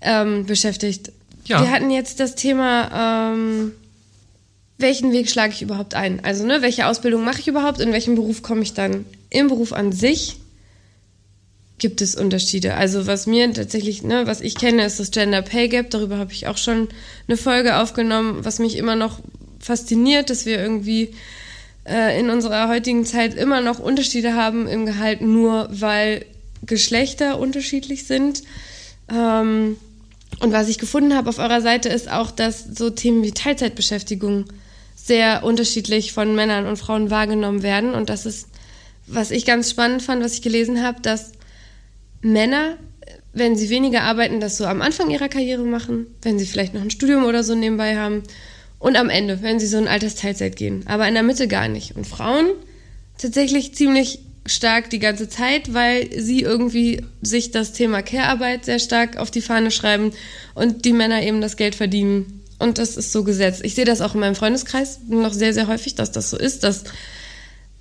ähm, beschäftigt. Ja. Wir hatten jetzt das Thema, ähm, welchen Weg schlage ich überhaupt ein? Also, ne, welche Ausbildung mache ich überhaupt? In welchem Beruf komme ich dann? Im Beruf an sich gibt es Unterschiede. Also, was mir tatsächlich, ne, was ich kenne, ist das Gender Pay Gap. Darüber habe ich auch schon eine Folge aufgenommen, was mich immer noch fasziniert, dass wir irgendwie äh, in unserer heutigen Zeit immer noch Unterschiede haben im Gehalt, nur weil Geschlechter unterschiedlich sind. Ähm, und was ich gefunden habe auf eurer Seite ist auch, dass so Themen wie Teilzeitbeschäftigung sehr unterschiedlich von Männern und Frauen wahrgenommen werden. Und das ist, was ich ganz spannend fand, was ich gelesen habe, dass Männer, wenn sie weniger arbeiten, das so am Anfang ihrer Karriere machen, wenn sie vielleicht noch ein Studium oder so nebenbei haben und am Ende, wenn sie so in Altersteilzeit gehen. Aber in der Mitte gar nicht. Und Frauen tatsächlich ziemlich stark die ganze Zeit, weil sie irgendwie sich das Thema Care-Arbeit sehr stark auf die Fahne schreiben und die Männer eben das Geld verdienen. Und das ist so gesetzt. Ich sehe das auch in meinem Freundeskreis noch sehr, sehr häufig, dass das so ist, dass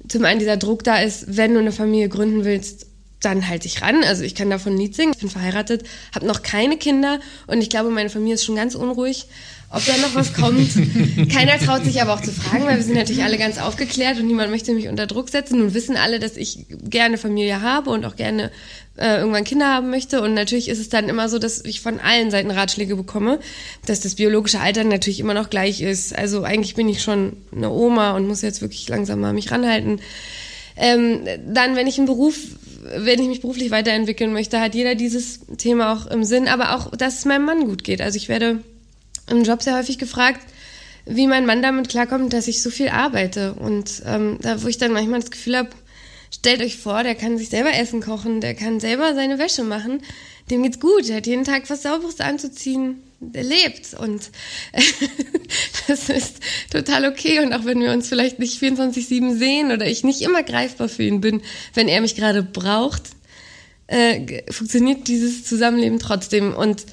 zum einen dieser Druck da ist, wenn du eine Familie gründen willst, dann halt dich ran. Also ich kann davon nie singen. Ich bin verheiratet, habe noch keine Kinder und ich glaube, meine Familie ist schon ganz unruhig ob da noch was kommt. *laughs* Keiner traut sich aber auch zu fragen, weil wir sind natürlich alle ganz aufgeklärt und niemand möchte mich unter Druck setzen. Nun wissen alle, dass ich gerne Familie habe und auch gerne äh, irgendwann Kinder haben möchte. Und natürlich ist es dann immer so, dass ich von allen Seiten Ratschläge bekomme, dass das biologische Alter natürlich immer noch gleich ist. Also eigentlich bin ich schon eine Oma und muss jetzt wirklich langsam mal mich ranhalten. Ähm, dann, wenn ich einen Beruf wenn ich mich beruflich weiterentwickeln möchte, hat jeder dieses Thema auch im Sinn, aber auch, dass es meinem Mann gut geht. Also ich werde im Job sehr häufig gefragt, wie mein Mann damit klarkommt, dass ich so viel arbeite. Und ähm, da, wo ich dann manchmal das Gefühl habe, stellt euch vor, der kann sich selber Essen kochen, der kann selber seine Wäsche machen, dem geht's gut, der hat jeden Tag was Sauberes anzuziehen, lebt. Und *laughs* das ist total okay. Und auch wenn wir uns vielleicht nicht 24-7 sehen oder ich nicht immer greifbar für ihn bin, wenn er mich gerade braucht, äh, funktioniert dieses Zusammenleben trotzdem. Und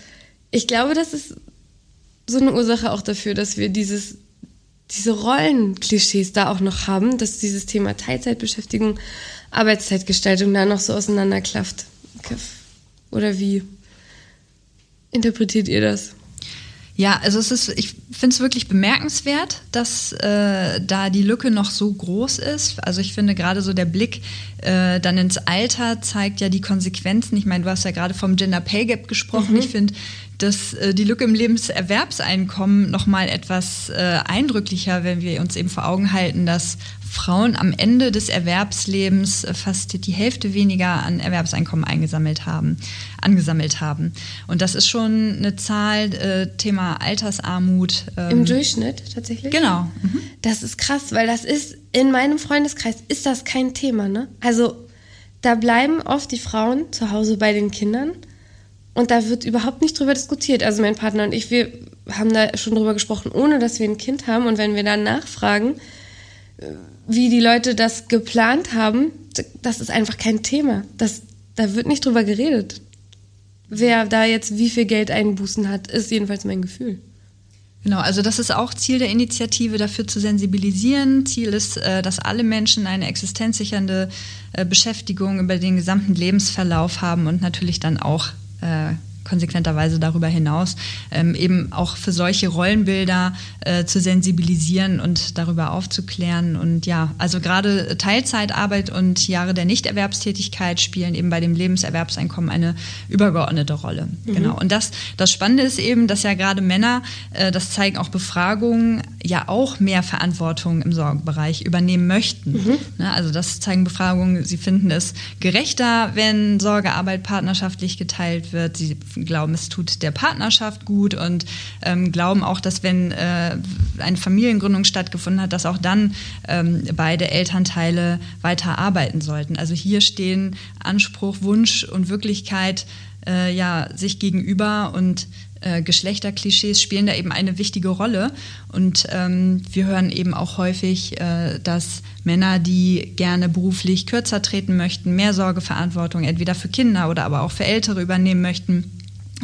ich glaube, das ist so eine Ursache auch dafür, dass wir dieses, diese Rollenklischees da auch noch haben, dass dieses Thema Teilzeitbeschäftigung, Arbeitszeitgestaltung da noch so auseinanderklafft. Oder wie interpretiert ihr das? Ja, also es ist, ich finde es wirklich bemerkenswert, dass äh, da die Lücke noch so groß ist. Also ich finde gerade so der Blick äh, dann ins Alter zeigt ja die Konsequenzen. Ich meine, du hast ja gerade vom Gender Pay Gap gesprochen. Mhm. Ich finde, dass äh, die Lücke im Lebenserwerbseinkommen noch mal etwas äh, eindrücklicher, wenn wir uns eben vor Augen halten, dass Frauen am Ende des Erwerbslebens äh, fast die Hälfte weniger an Erwerbseinkommen eingesammelt haben, angesammelt haben. Und das ist schon eine Zahl, äh, Thema Altersarmut. Ähm, Im Durchschnitt tatsächlich? Genau. Mhm. Das ist krass, weil das ist, in meinem Freundeskreis ist das kein Thema, ne? Also da bleiben oft die Frauen zu Hause bei den Kindern und da wird überhaupt nicht drüber diskutiert. Also mein Partner und ich, wir haben da schon drüber gesprochen, ohne dass wir ein Kind haben. Und wenn wir dann nachfragen, wie die Leute das geplant haben, das ist einfach kein Thema. Das, da wird nicht drüber geredet. Wer da jetzt wie viel Geld einbußen hat, ist jedenfalls mein Gefühl. Genau, also das ist auch Ziel der Initiative, dafür zu sensibilisieren. Ziel ist, äh, dass alle Menschen eine existenzsichernde äh, Beschäftigung über den gesamten Lebensverlauf haben und natürlich dann auch äh, konsequenterweise darüber hinaus, ähm, eben auch für solche Rollenbilder äh, zu sensibilisieren und darüber aufzuklären. Und ja, also gerade Teilzeitarbeit und Jahre der Nichterwerbstätigkeit spielen eben bei dem Lebenserwerbseinkommen eine übergeordnete Rolle. Mhm. Genau. Und das, das Spannende ist eben, dass ja gerade Männer, äh, das zeigen auch Befragungen, ja auch mehr Verantwortung im Sorgenbereich übernehmen möchten. Mhm. Ne, also das zeigen Befragungen, sie finden es gerechter, wenn Sorgearbeit partnerschaftlich geteilt wird. Sie glauben, es tut der Partnerschaft gut und ähm, glauben auch, dass wenn äh, eine Familiengründung stattgefunden hat, dass auch dann ähm, beide Elternteile weiter arbeiten sollten. Also hier stehen Anspruch, Wunsch und Wirklichkeit äh, ja sich gegenüber und äh, Geschlechterklischees spielen da eben eine wichtige Rolle. Und ähm, wir hören eben auch häufig, äh, dass Männer, die gerne beruflich kürzer treten möchten, mehr Sorgeverantwortung entweder für Kinder oder aber auch für Ältere übernehmen möchten,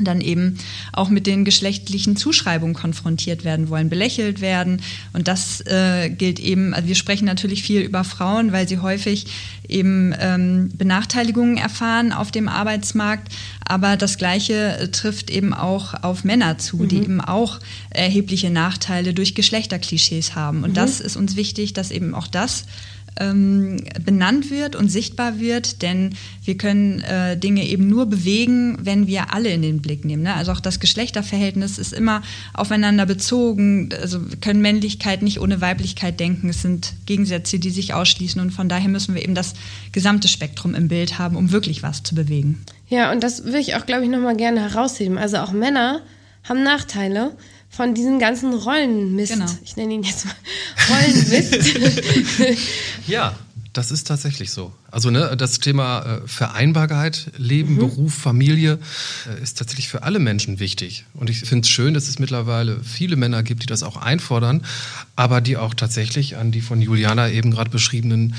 dann eben auch mit den geschlechtlichen Zuschreibungen konfrontiert werden wollen, belächelt werden. Und das äh, gilt eben, also wir sprechen natürlich viel über Frauen, weil sie häufig eben ähm, Benachteiligungen erfahren auf dem Arbeitsmarkt. Aber das Gleiche äh, trifft eben auch auf Männer zu, mhm. die eben auch erhebliche Nachteile durch Geschlechterklischees haben. Und mhm. das ist uns wichtig, dass eben auch das benannt wird und sichtbar wird, denn wir können äh, Dinge eben nur bewegen, wenn wir alle in den Blick nehmen. Ne? Also auch das Geschlechterverhältnis ist immer aufeinander bezogen. Also wir können Männlichkeit nicht ohne Weiblichkeit denken. Es sind Gegensätze, die sich ausschließen und von daher müssen wir eben das gesamte Spektrum im Bild haben, um wirklich was zu bewegen. Ja, und das will ich auch, glaube ich, nochmal gerne herausheben. Also auch Männer haben Nachteile von diesen ganzen Rollenmist. Genau. Ich nenne ihn jetzt mal *laughs* Rollenmist. *laughs* ja, das ist tatsächlich so. Also ne, das Thema äh, Vereinbarkeit, Leben, mhm. Beruf, Familie äh, ist tatsächlich für alle Menschen wichtig. Und ich finde es schön, dass es mittlerweile viele Männer gibt, die das auch einfordern, aber die auch tatsächlich an die von Juliana eben gerade beschriebenen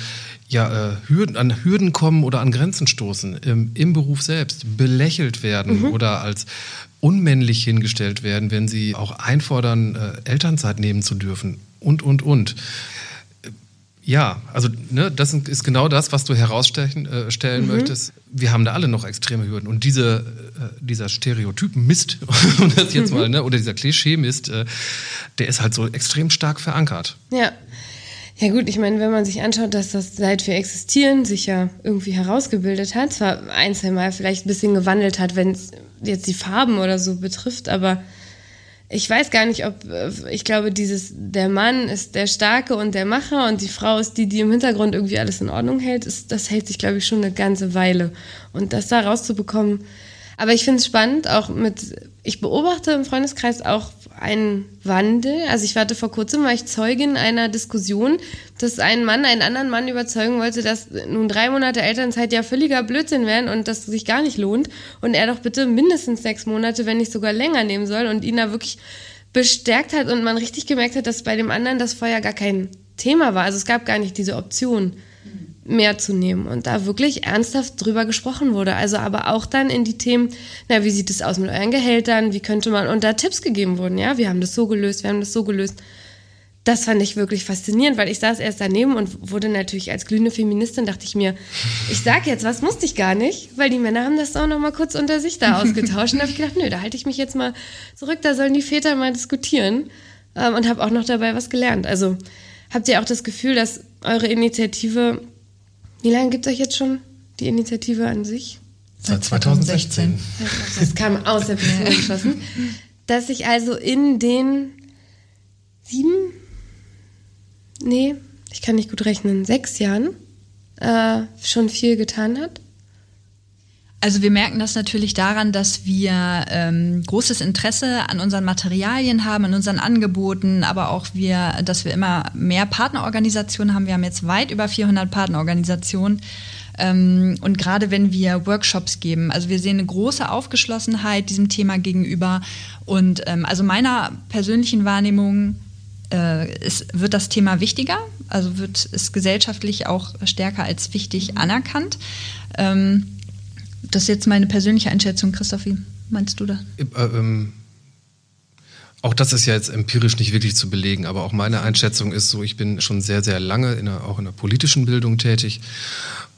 ja, äh, Hürden, an Hürden kommen oder an Grenzen stoßen, im, im Beruf selbst, belächelt werden mhm. oder als unmännlich hingestellt werden, wenn sie auch einfordern, äh, Elternzeit nehmen zu dürfen und, und, und. Ja, also ne, das ist genau das, was du herausstellen äh, mhm. möchtest. Wir haben da alle noch extreme Hürden. Und diese, äh, dieser Stereotypen-Mist, *laughs* das jetzt mhm. mal, ne, oder dieser Klischee-Mist, äh, der ist halt so extrem stark verankert. Ja. Ja gut, ich meine, wenn man sich anschaut, dass das seit wir existieren sich ja irgendwie herausgebildet hat, zwar ein, zwei Mal vielleicht ein bisschen gewandelt hat, wenn es jetzt die Farben oder so betrifft, aber ich weiß gar nicht, ob äh, ich glaube, dieses der Mann ist der Starke und der Macher und die Frau ist die, die im Hintergrund irgendwie alles in Ordnung hält. Ist, das hält sich, glaube ich, schon eine ganze Weile. Und das da rauszubekommen, aber ich finde es spannend, auch mit, ich beobachte im Freundeskreis auch einen Wandel. Also ich warte vor kurzem, war ich Zeugin einer Diskussion, dass ein Mann einen anderen Mann überzeugen wollte, dass nun drei Monate Elternzeit ja völliger Blödsinn wären und dass es sich gar nicht lohnt und er doch bitte mindestens sechs Monate, wenn nicht sogar länger nehmen soll und ihn da wirklich bestärkt hat und man richtig gemerkt hat, dass bei dem anderen das vorher gar kein Thema war. Also es gab gar nicht diese Option mehr zu nehmen und da wirklich ernsthaft drüber gesprochen wurde. Also aber auch dann in die Themen, na, wie sieht es aus mit euren Gehältern, wie könnte man, und da Tipps gegeben wurden, ja, wir haben das so gelöst, wir haben das so gelöst. Das fand ich wirklich faszinierend, weil ich saß erst daneben und wurde natürlich als glühende Feministin, dachte ich mir, ich sag jetzt was, musste ich gar nicht, weil die Männer haben das auch noch mal kurz unter sich da *laughs* ausgetauscht. Und da habe ich gedacht, nö, da halte ich mich jetzt mal zurück, da sollen die Väter mal diskutieren ähm, und habe auch noch dabei was gelernt. Also habt ihr auch das Gefühl, dass eure Initiative wie lange gibt es euch jetzt schon die Initiative an sich? Seit 2016. Das kam aus der Pistole geschossen. Dass sich also in den sieben, nee, ich kann nicht gut rechnen, sechs Jahren äh, schon viel getan hat? Also wir merken das natürlich daran, dass wir ähm, großes Interesse an unseren Materialien haben, an unseren Angeboten, aber auch wir, dass wir immer mehr Partnerorganisationen haben. Wir haben jetzt weit über 400 Partnerorganisationen. Ähm, und gerade wenn wir Workshops geben, also wir sehen eine große Aufgeschlossenheit diesem Thema gegenüber. Und ähm, also meiner persönlichen Wahrnehmung äh, ist, wird das Thema wichtiger, also wird es gesellschaftlich auch stärker als wichtig anerkannt. Ähm, das ist jetzt meine persönliche Einschätzung, Christoph. Wie meinst du da? Äh, ähm, auch das ist ja jetzt empirisch nicht wirklich zu belegen, aber auch meine Einschätzung ist so, ich bin schon sehr, sehr lange in der, auch in der politischen Bildung tätig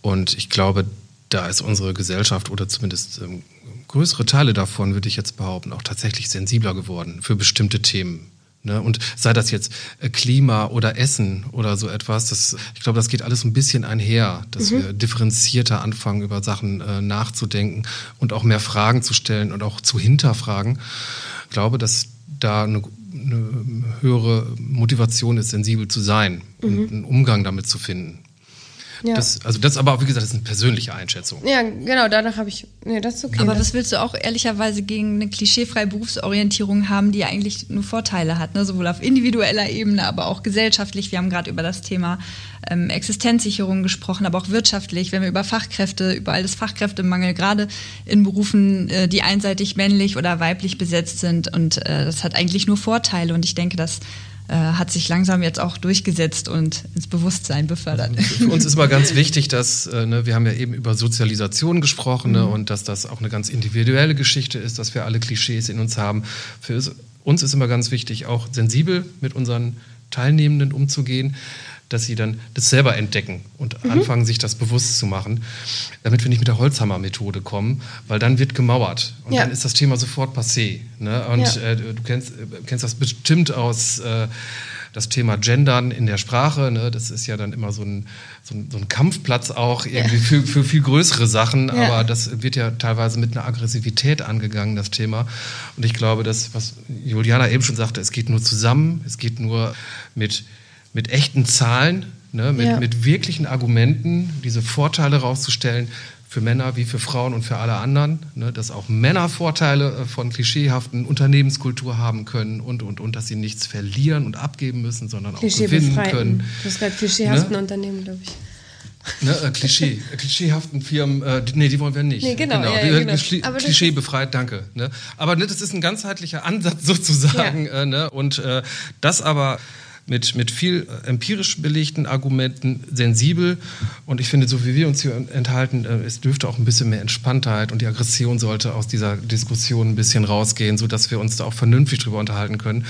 und ich glaube, da ist unsere Gesellschaft oder zumindest ähm, größere Teile davon, würde ich jetzt behaupten, auch tatsächlich sensibler geworden für bestimmte Themen. Ne? Und sei das jetzt äh, Klima oder Essen oder so etwas, das, ich glaube, das geht alles ein bisschen einher, dass mhm. wir differenzierter anfangen, über Sachen äh, nachzudenken und auch mehr Fragen zu stellen und auch zu hinterfragen. Ich glaube, dass da eine, eine höhere Motivation ist, sensibel zu sein mhm. und einen Umgang damit zu finden. Ja. Das, also das aber, wie gesagt, das ist eine persönliche Einschätzung. Ja, genau, danach habe ich, nee, das ist okay. Aber was willst du auch ehrlicherweise gegen eine klischeefreie Berufsorientierung haben, die eigentlich nur Vorteile hat, ne? sowohl auf individueller Ebene, aber auch gesellschaftlich. Wir haben gerade über das Thema ähm, Existenzsicherung gesprochen, aber auch wirtschaftlich, wenn wir über Fachkräfte, über all das Fachkräftemangel, gerade in Berufen, äh, die einseitig männlich oder weiblich besetzt sind. Und äh, das hat eigentlich nur Vorteile. Und ich denke, dass äh, hat sich langsam jetzt auch durchgesetzt und ins Bewusstsein befördert. Für uns ist mal ganz wichtig, dass äh, ne, wir haben ja eben über Sozialisation gesprochen ne, mhm. und dass das auch eine ganz individuelle Geschichte ist, dass wir alle Klischees in uns haben. Für uns ist immer ganz wichtig, auch sensibel mit unseren Teilnehmenden umzugehen dass sie dann das selber entdecken und mhm. anfangen, sich das bewusst zu machen, damit wir nicht mit der Holzhammer-Methode kommen, weil dann wird gemauert und ja. dann ist das Thema sofort passé. Ne? Und ja. äh, du kennst, äh, kennst das bestimmt aus äh, das Thema Gendern in der Sprache. Ne? Das ist ja dann immer so ein, so ein, so ein Kampfplatz auch irgendwie ja. für, für viel größere Sachen, aber das wird ja teilweise mit einer Aggressivität angegangen, das Thema. Und ich glaube, das, was Juliana eben schon sagte, es geht nur zusammen, es geht nur mit mit echten Zahlen, ne, mit, ja. mit wirklichen Argumenten diese Vorteile rauszustellen für Männer wie für Frauen und für alle anderen, ne, dass auch Männer Vorteile äh, von klischeehaften Unternehmenskultur haben können und, und, und, dass sie nichts verlieren und abgeben müssen, sondern auch gewinnen können. Du hast gerade klischeehaften ne? Unternehmen, glaube ich. Ne, äh, Klischee, äh, klischeehaften Firmen, äh, die, nee, die wollen wir nicht. Nee, genau. genau. Ja, ja, genau. Klischee, Klischee befreit, danke. Ne? Aber ne, das ist ein ganzheitlicher Ansatz *laughs* sozusagen. Ja. Äh, ne? Und äh, das aber mit, mit viel empirisch belegten Argumenten sensibel. Und ich finde, so wie wir uns hier enthalten, äh, es dürfte auch ein bisschen mehr Entspanntheit und die Aggression sollte aus dieser Diskussion ein bisschen rausgehen, sodass wir uns da auch vernünftig drüber unterhalten können.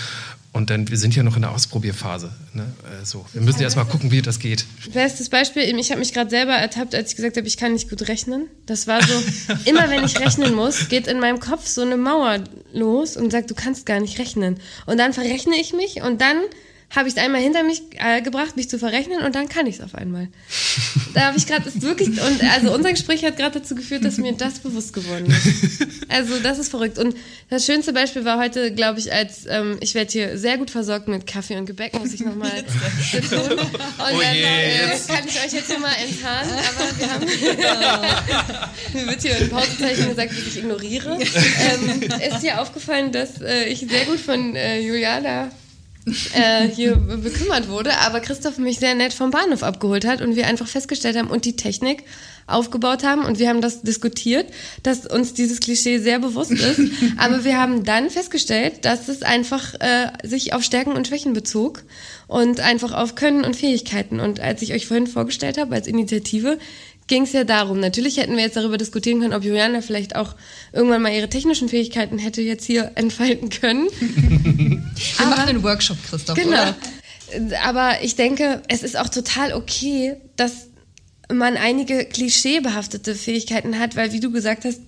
Und dann, wir sind ja noch in der Ausprobierphase. Ne? Äh, so. Wir müssen erst mal gucken, wie das geht. Bestes Beispiel, ich habe mich gerade selber ertappt, als ich gesagt habe, ich kann nicht gut rechnen. Das war so, immer wenn ich rechnen muss, geht in meinem Kopf so eine Mauer los und sagt, du kannst gar nicht rechnen. Und dann verrechne ich mich und dann habe ich es einmal hinter mich äh, gebracht, mich zu verrechnen und dann kann ich es auf einmal. Da habe ich gerade wirklich und also unser Gespräch hat gerade dazu geführt, dass mir das bewusst geworden ist. Also das ist verrückt und das schönste Beispiel war heute, glaube ich, als ähm, ich werde hier sehr gut versorgt mit Kaffee und Gebäck, muss ich nochmal *laughs* betonen. Und oh dann äh, kann ich euch jetzt nochmal enttarnen, aber wir haben *laughs* mir wird hier in Pausezeichen gesagt, dass ich ignoriere. Ähm, ist dir aufgefallen, dass äh, ich sehr gut von äh, Juliana *laughs* äh, hier bekümmert wurde, aber Christoph mich sehr nett vom Bahnhof abgeholt hat und wir einfach festgestellt haben und die Technik aufgebaut haben und wir haben das diskutiert, dass uns dieses Klischee sehr bewusst ist. *laughs* aber wir haben dann festgestellt, dass es einfach äh, sich auf Stärken und Schwächen bezog und einfach auf Können und Fähigkeiten. Und als ich euch vorhin vorgestellt habe als Initiative, ging es ja darum. Natürlich hätten wir jetzt darüber diskutieren können, ob Juliana vielleicht auch irgendwann mal ihre technischen Fähigkeiten hätte jetzt hier *laughs* entfalten können. *laughs* wir machen einen Workshop, Christoph. Genau. Oder? Aber ich denke, es ist auch total okay, dass man einige klischeebehaftete Fähigkeiten hat, weil wie du gesagt hast,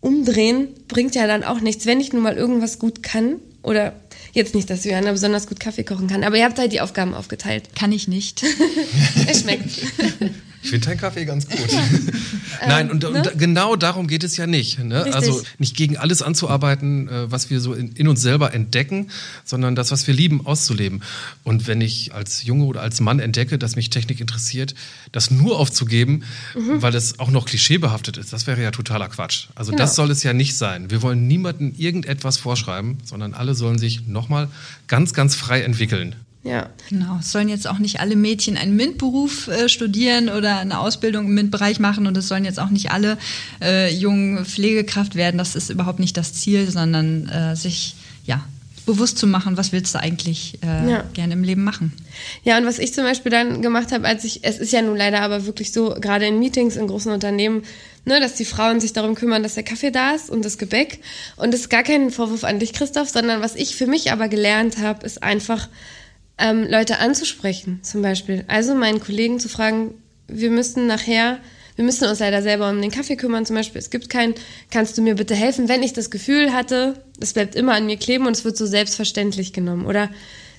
umdrehen bringt ja dann auch nichts, wenn ich nun mal irgendwas gut kann oder jetzt nicht, dass Johanna besonders gut Kaffee kochen kann, aber ihr habt halt die Aufgaben aufgeteilt. Kann ich nicht. *laughs* es schmeckt. Ich finde deinen Kaffee ganz gut. *laughs* Nein, und, ähm, ne? genau darum geht es ja nicht. Ne? Also nicht gegen alles anzuarbeiten, äh, was wir so in, in, uns selber entdecken, sondern das, was wir lieben, auszuleben. Und wenn ich als Junge oder als Mann entdecke, dass mich Technik interessiert, das nur aufzugeben, mhm. weil es auch noch klischeebehaftet ist, das wäre ja totaler Quatsch. Also genau. das soll es ja nicht sein. Wir wollen niemandem irgendetwas vorschreiben, sondern alle sollen sich nochmal ganz, ganz frei entwickeln. Ja. Genau. Es sollen jetzt auch nicht alle Mädchen einen MINT-Beruf äh, studieren oder eine Ausbildung im MINT-Bereich machen und es sollen jetzt auch nicht alle äh, jungen Pflegekraft werden. Das ist überhaupt nicht das Ziel, sondern äh, sich ja bewusst zu machen, was willst du eigentlich äh, ja. gerne im Leben machen. Ja, und was ich zum Beispiel dann gemacht habe, als ich, es ist ja nun leider aber wirklich so, gerade in Meetings in großen Unternehmen, ne, dass die Frauen sich darum kümmern, dass der Kaffee da ist und das Gebäck. Und das ist gar kein Vorwurf an dich, Christoph, sondern was ich für mich aber gelernt habe, ist einfach, ähm, Leute anzusprechen, zum Beispiel. Also meinen Kollegen zu fragen, wir müssen nachher, wir müssen uns leider selber um den Kaffee kümmern, zum Beispiel. Es gibt keinen, kannst du mir bitte helfen, wenn ich das Gefühl hatte, das bleibt immer an mir kleben und es wird so selbstverständlich genommen. Oder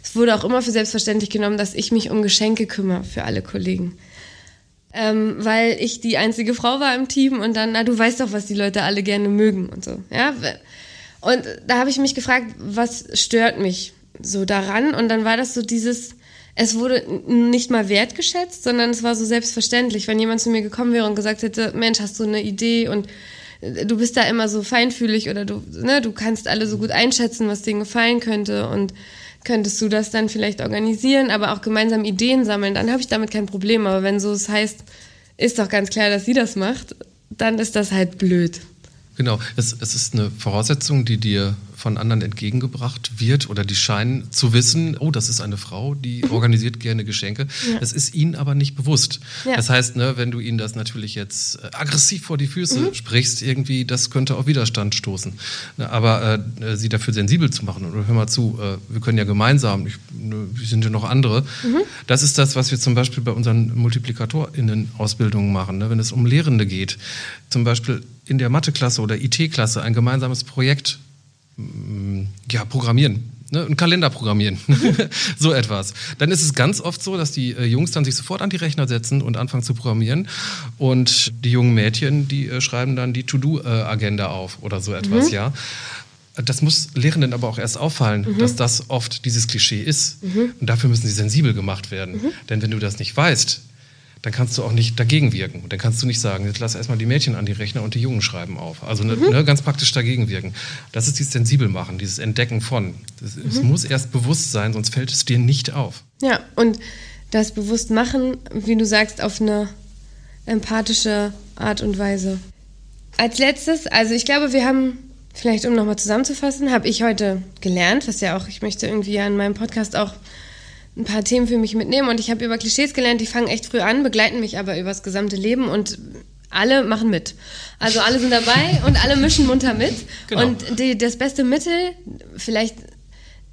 es wurde auch immer für selbstverständlich genommen, dass ich mich um Geschenke kümmere für alle Kollegen. Ähm, weil ich die einzige Frau war im Team und dann, na, du weißt doch, was die Leute alle gerne mögen und so, ja. Und da habe ich mich gefragt, was stört mich? So daran. Und dann war das so dieses, es wurde nicht mal wertgeschätzt, sondern es war so selbstverständlich. Wenn jemand zu mir gekommen wäre und gesagt hätte, Mensch, hast du eine Idee und äh, du bist da immer so feinfühlig oder du, ne, du kannst alle so gut einschätzen, was denen gefallen könnte und könntest du das dann vielleicht organisieren, aber auch gemeinsam Ideen sammeln, dann habe ich damit kein Problem. Aber wenn so es heißt, ist doch ganz klar, dass sie das macht, dann ist das halt blöd. Genau, es, es ist eine Voraussetzung, die dir von anderen entgegengebracht wird oder die scheinen zu wissen, oh, das ist eine Frau, die *laughs* organisiert gerne Geschenke. Ja. Das ist ihnen aber nicht bewusst. Ja. Das heißt, ne, wenn du ihnen das natürlich jetzt äh, aggressiv vor die Füße mhm. sprichst, irgendwie, das könnte auf Widerstand stoßen. Ne, aber äh, sie dafür sensibel zu machen, oder hör mal zu, äh, wir können ja gemeinsam, ich, ne, wir sind ja noch andere. Mhm. Das ist das, was wir zum Beispiel bei unseren MultiplikatorInnen-Ausbildungen machen. Ne? Wenn es um Lehrende geht, zum Beispiel in der Matheklasse oder IT-Klasse ein gemeinsames Projekt ja, programmieren. Ne, einen Kalender programmieren, *laughs* so etwas. Dann ist es ganz oft so, dass die äh, Jungs dann sich sofort an die Rechner setzen und anfangen zu programmieren. Und die jungen Mädchen, die äh, schreiben dann die To-Do-Agenda auf oder so etwas, mhm. ja. Das muss Lehrenden aber auch erst auffallen, mhm. dass das oft dieses Klischee ist. Mhm. Und dafür müssen sie sensibel gemacht werden. Mhm. Denn wenn du das nicht weißt, dann kannst du auch nicht dagegen wirken. Und dann kannst du nicht sagen, jetzt lass erstmal die Mädchen an die Rechner und die Jungen schreiben auf. Also ne, mhm. ne, ganz praktisch dagegen wirken. Das ist dieses sensibel machen, dieses Entdecken von. Das, mhm. Es muss erst bewusst sein, sonst fällt es dir nicht auf. Ja, und das bewusst machen, wie du sagst, auf eine empathische Art und Weise. Als letztes, also ich glaube, wir haben, vielleicht um nochmal zusammenzufassen, habe ich heute gelernt, was ja auch, ich möchte irgendwie an meinem Podcast auch ein paar Themen für mich mitnehmen und ich habe über Klischees gelernt, die fangen echt früh an, begleiten mich aber über das gesamte Leben und alle machen mit. Also alle sind dabei *laughs* und alle mischen munter mit. Genau. Und die, das beste Mittel, vielleicht,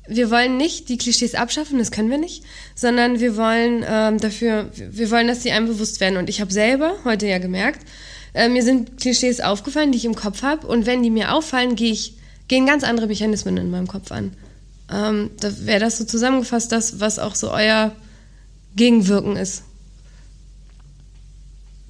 wir wollen nicht die Klischees abschaffen, das können wir nicht, sondern wir wollen ähm, dafür, wir wollen, dass sie einem bewusst werden. Und ich habe selber heute ja gemerkt, äh, mir sind Klischees aufgefallen, die ich im Kopf habe. Und wenn die mir auffallen, gehe ich, gehen ganz andere Mechanismen in meinem Kopf an. Ähm, da wäre das so zusammengefasst, das, was auch so euer Gegenwirken ist.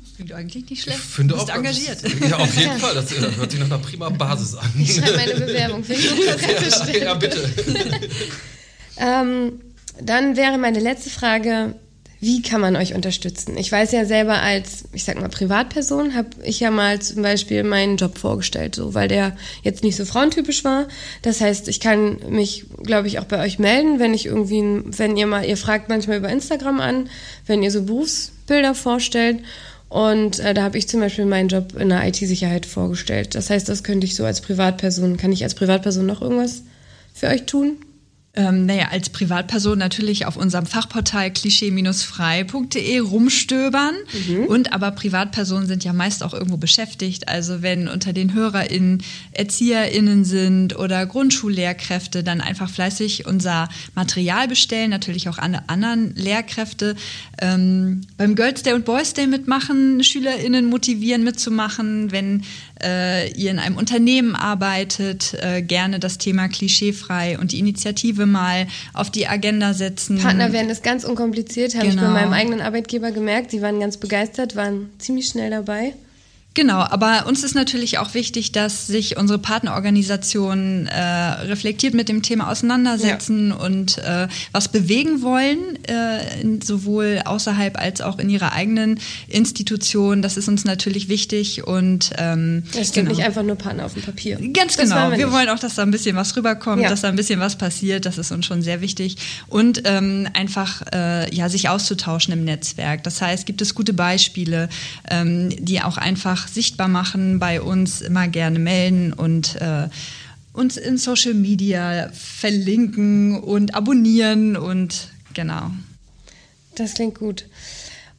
Das klingt eigentlich nicht schlecht. Ich finde du bist auch, engagiert. Ja, auf jeden *laughs* Fall. Das hört sich nach einer prima Basis an. Ich schreibe meine Bewerbung für *laughs* die ja, ja, bitte. *laughs* ähm, dann wäre meine letzte Frage, wie kann man euch unterstützen? Ich weiß ja selber als, ich sag mal, Privatperson, habe ich ja mal zum Beispiel meinen Job vorgestellt, so, weil der jetzt nicht so frauentypisch war. Das heißt, ich kann mich, glaube ich, auch bei euch melden, wenn ich irgendwie, wenn ihr mal, ihr fragt manchmal über Instagram an, wenn ihr so Berufsbilder vorstellt. Und äh, da habe ich zum Beispiel meinen Job in der IT-Sicherheit vorgestellt. Das heißt, das könnte ich so als Privatperson, kann ich als Privatperson noch irgendwas für euch tun? Ähm, naja, als Privatperson natürlich auf unserem Fachportal klischee-frei.de rumstöbern. Mhm. Und aber Privatpersonen sind ja meist auch irgendwo beschäftigt. Also wenn unter den HörerInnen ErzieherInnen sind oder Grundschullehrkräfte, dann einfach fleißig unser Material bestellen, natürlich auch alle anderen Lehrkräfte. Ähm, beim Girls Day und Boys Day mitmachen, SchülerInnen motivieren mitzumachen, wenn äh, ihr in einem Unternehmen arbeitet, äh, gerne das Thema klischeefrei und die Initiative mal auf die Agenda setzen. Partner werden es ganz unkompliziert, habe genau. ich bei genau. meinem eigenen Arbeitgeber gemerkt. Die waren ganz begeistert, waren ziemlich schnell dabei. Genau, aber uns ist natürlich auch wichtig, dass sich unsere Partnerorganisationen äh, reflektiert mit dem Thema auseinandersetzen ja. und äh, was bewegen wollen, äh, sowohl außerhalb als auch in ihrer eigenen Institution. Das ist uns natürlich wichtig und ähm, das sind genau. nicht einfach nur Partner auf dem Papier. Ganz das genau. Wir, wir wollen auch, dass da ein bisschen was rüberkommt, ja. dass da ein bisschen was passiert. Das ist uns schon sehr wichtig und ähm, einfach äh, ja sich auszutauschen im Netzwerk. Das heißt, gibt es gute Beispiele, ähm, die auch einfach einfach sichtbar machen, bei uns immer gerne melden und äh, uns in Social Media verlinken und abonnieren und genau. Das klingt gut.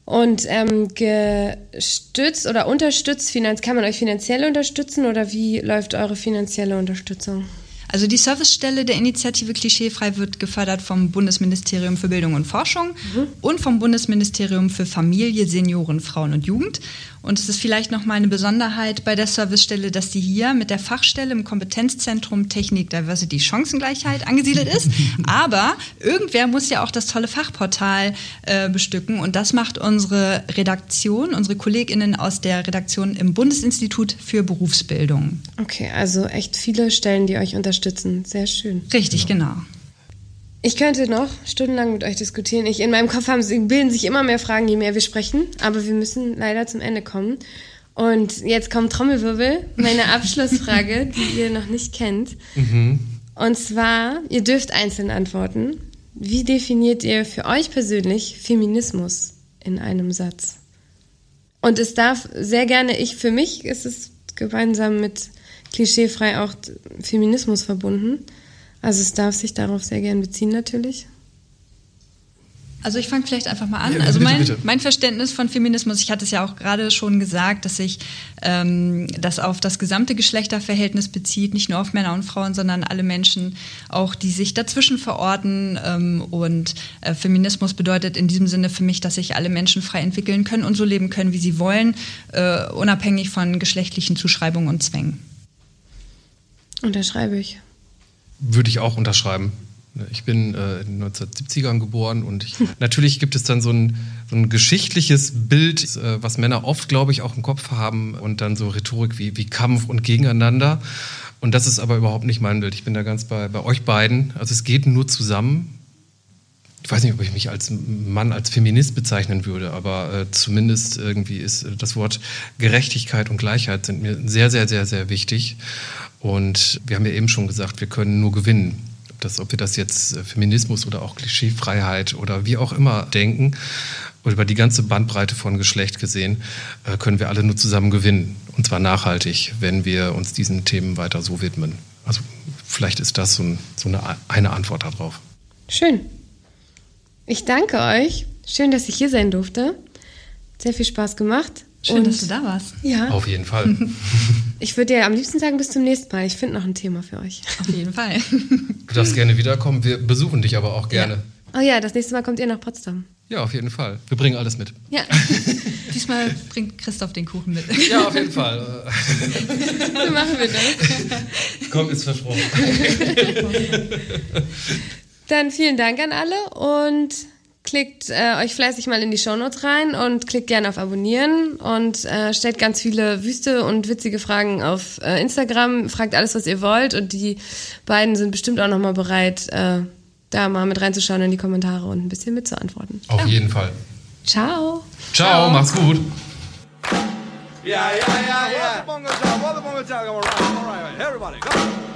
Und ähm, gestützt oder unterstützt, kann man euch finanziell unterstützen oder wie läuft eure finanzielle Unterstützung? Also die Servicestelle der Initiative Klischeefrei wird gefördert vom Bundesministerium für Bildung und Forschung mhm. und vom Bundesministerium für Familie, Senioren, Frauen und Jugend. Und es ist vielleicht noch mal eine Besonderheit bei der Servicestelle, dass die hier mit der Fachstelle im Kompetenzzentrum Technik, Diversity, Chancengleichheit angesiedelt ist. *laughs* Aber irgendwer muss ja auch das tolle Fachportal äh, bestücken. Und das macht unsere Redaktion, unsere KollegInnen aus der Redaktion im Bundesinstitut für Berufsbildung. Okay, also echt viele Stellen, die euch unterstützen. Sehr schön. Richtig, genau. genau. Ich könnte noch stundenlang mit euch diskutieren. Ich, in meinem Kopf haben, bilden sich immer mehr Fragen, je mehr wir sprechen. Aber wir müssen leider zum Ende kommen. Und jetzt kommt Trommelwirbel, meine Abschlussfrage, *laughs* die ihr noch nicht kennt. Mhm. Und zwar, ihr dürft einzeln antworten. Wie definiert ihr für euch persönlich Feminismus in einem Satz? Und es darf sehr gerne, ich für mich ist es gemeinsam mit klischeefrei auch Feminismus verbunden. Also es darf sich darauf sehr gern beziehen natürlich. Also ich fange vielleicht einfach mal an. Ja, also bitte, mein, bitte. mein Verständnis von Feminismus, ich hatte es ja auch gerade schon gesagt, dass sich ähm, das auf das gesamte Geschlechterverhältnis bezieht, nicht nur auf Männer und Frauen, sondern alle Menschen, auch die sich dazwischen verorten. Ähm, und äh, Feminismus bedeutet in diesem Sinne für mich, dass sich alle Menschen frei entwickeln können und so leben können, wie sie wollen, äh, unabhängig von geschlechtlichen Zuschreibungen und Zwängen. Unterschreibe ich. Würde ich auch unterschreiben. Ich bin äh, in den 1970ern geboren und ich, *laughs* natürlich gibt es dann so ein, so ein geschichtliches Bild, äh, was Männer oft, glaube ich, auch im Kopf haben und dann so Rhetorik wie, wie Kampf und Gegeneinander. Und das ist aber überhaupt nicht mein Bild. Ich bin da ganz bei, bei euch beiden. Also es geht nur zusammen. Ich weiß nicht, ob ich mich als Mann, als Feminist bezeichnen würde, aber äh, zumindest irgendwie ist äh, das Wort Gerechtigkeit und Gleichheit sind mir sehr, sehr, sehr, sehr wichtig. Und wir haben ja eben schon gesagt, wir können nur gewinnen. Ob, das, ob wir das jetzt äh, Feminismus oder auch Klischeefreiheit oder wie auch immer denken, über die ganze Bandbreite von Geschlecht gesehen, äh, können wir alle nur zusammen gewinnen. Und zwar nachhaltig, wenn wir uns diesen Themen weiter so widmen. Also vielleicht ist das so, ein, so eine, eine Antwort darauf. Schön. Ich danke euch. Schön, dass ich hier sein durfte. Sehr viel Spaß gemacht. Schön, und, dass du da warst. Ja. Auf jeden Fall. *laughs* Ich würde dir am liebsten sagen, bis zum nächsten Mal. Ich finde noch ein Thema für euch. Auf jeden Fall. *laughs* Du darfst gerne wiederkommen. Wir besuchen dich aber auch gerne. Ja. Oh ja, das nächste Mal kommt ihr nach Potsdam. Ja, auf jeden Fall. Wir bringen alles mit. Ja. *laughs* Diesmal bringt Christoph den Kuchen mit. Ja, auf jeden Fall. so machen wir das. Komm, ist versprochen. Dann vielen Dank an alle und Klickt äh, euch fleißig mal in die Shownotes rein und klickt gerne auf Abonnieren und äh, stellt ganz viele wüste und witzige Fragen auf äh, Instagram. Fragt alles, was ihr wollt und die beiden sind bestimmt auch nochmal bereit, äh, da mal mit reinzuschauen in die Kommentare und ein bisschen mitzuantworten. Auf ja. jeden Fall. Ciao. Ciao, Ciao. macht's gut. Yeah, yeah, yeah, yeah.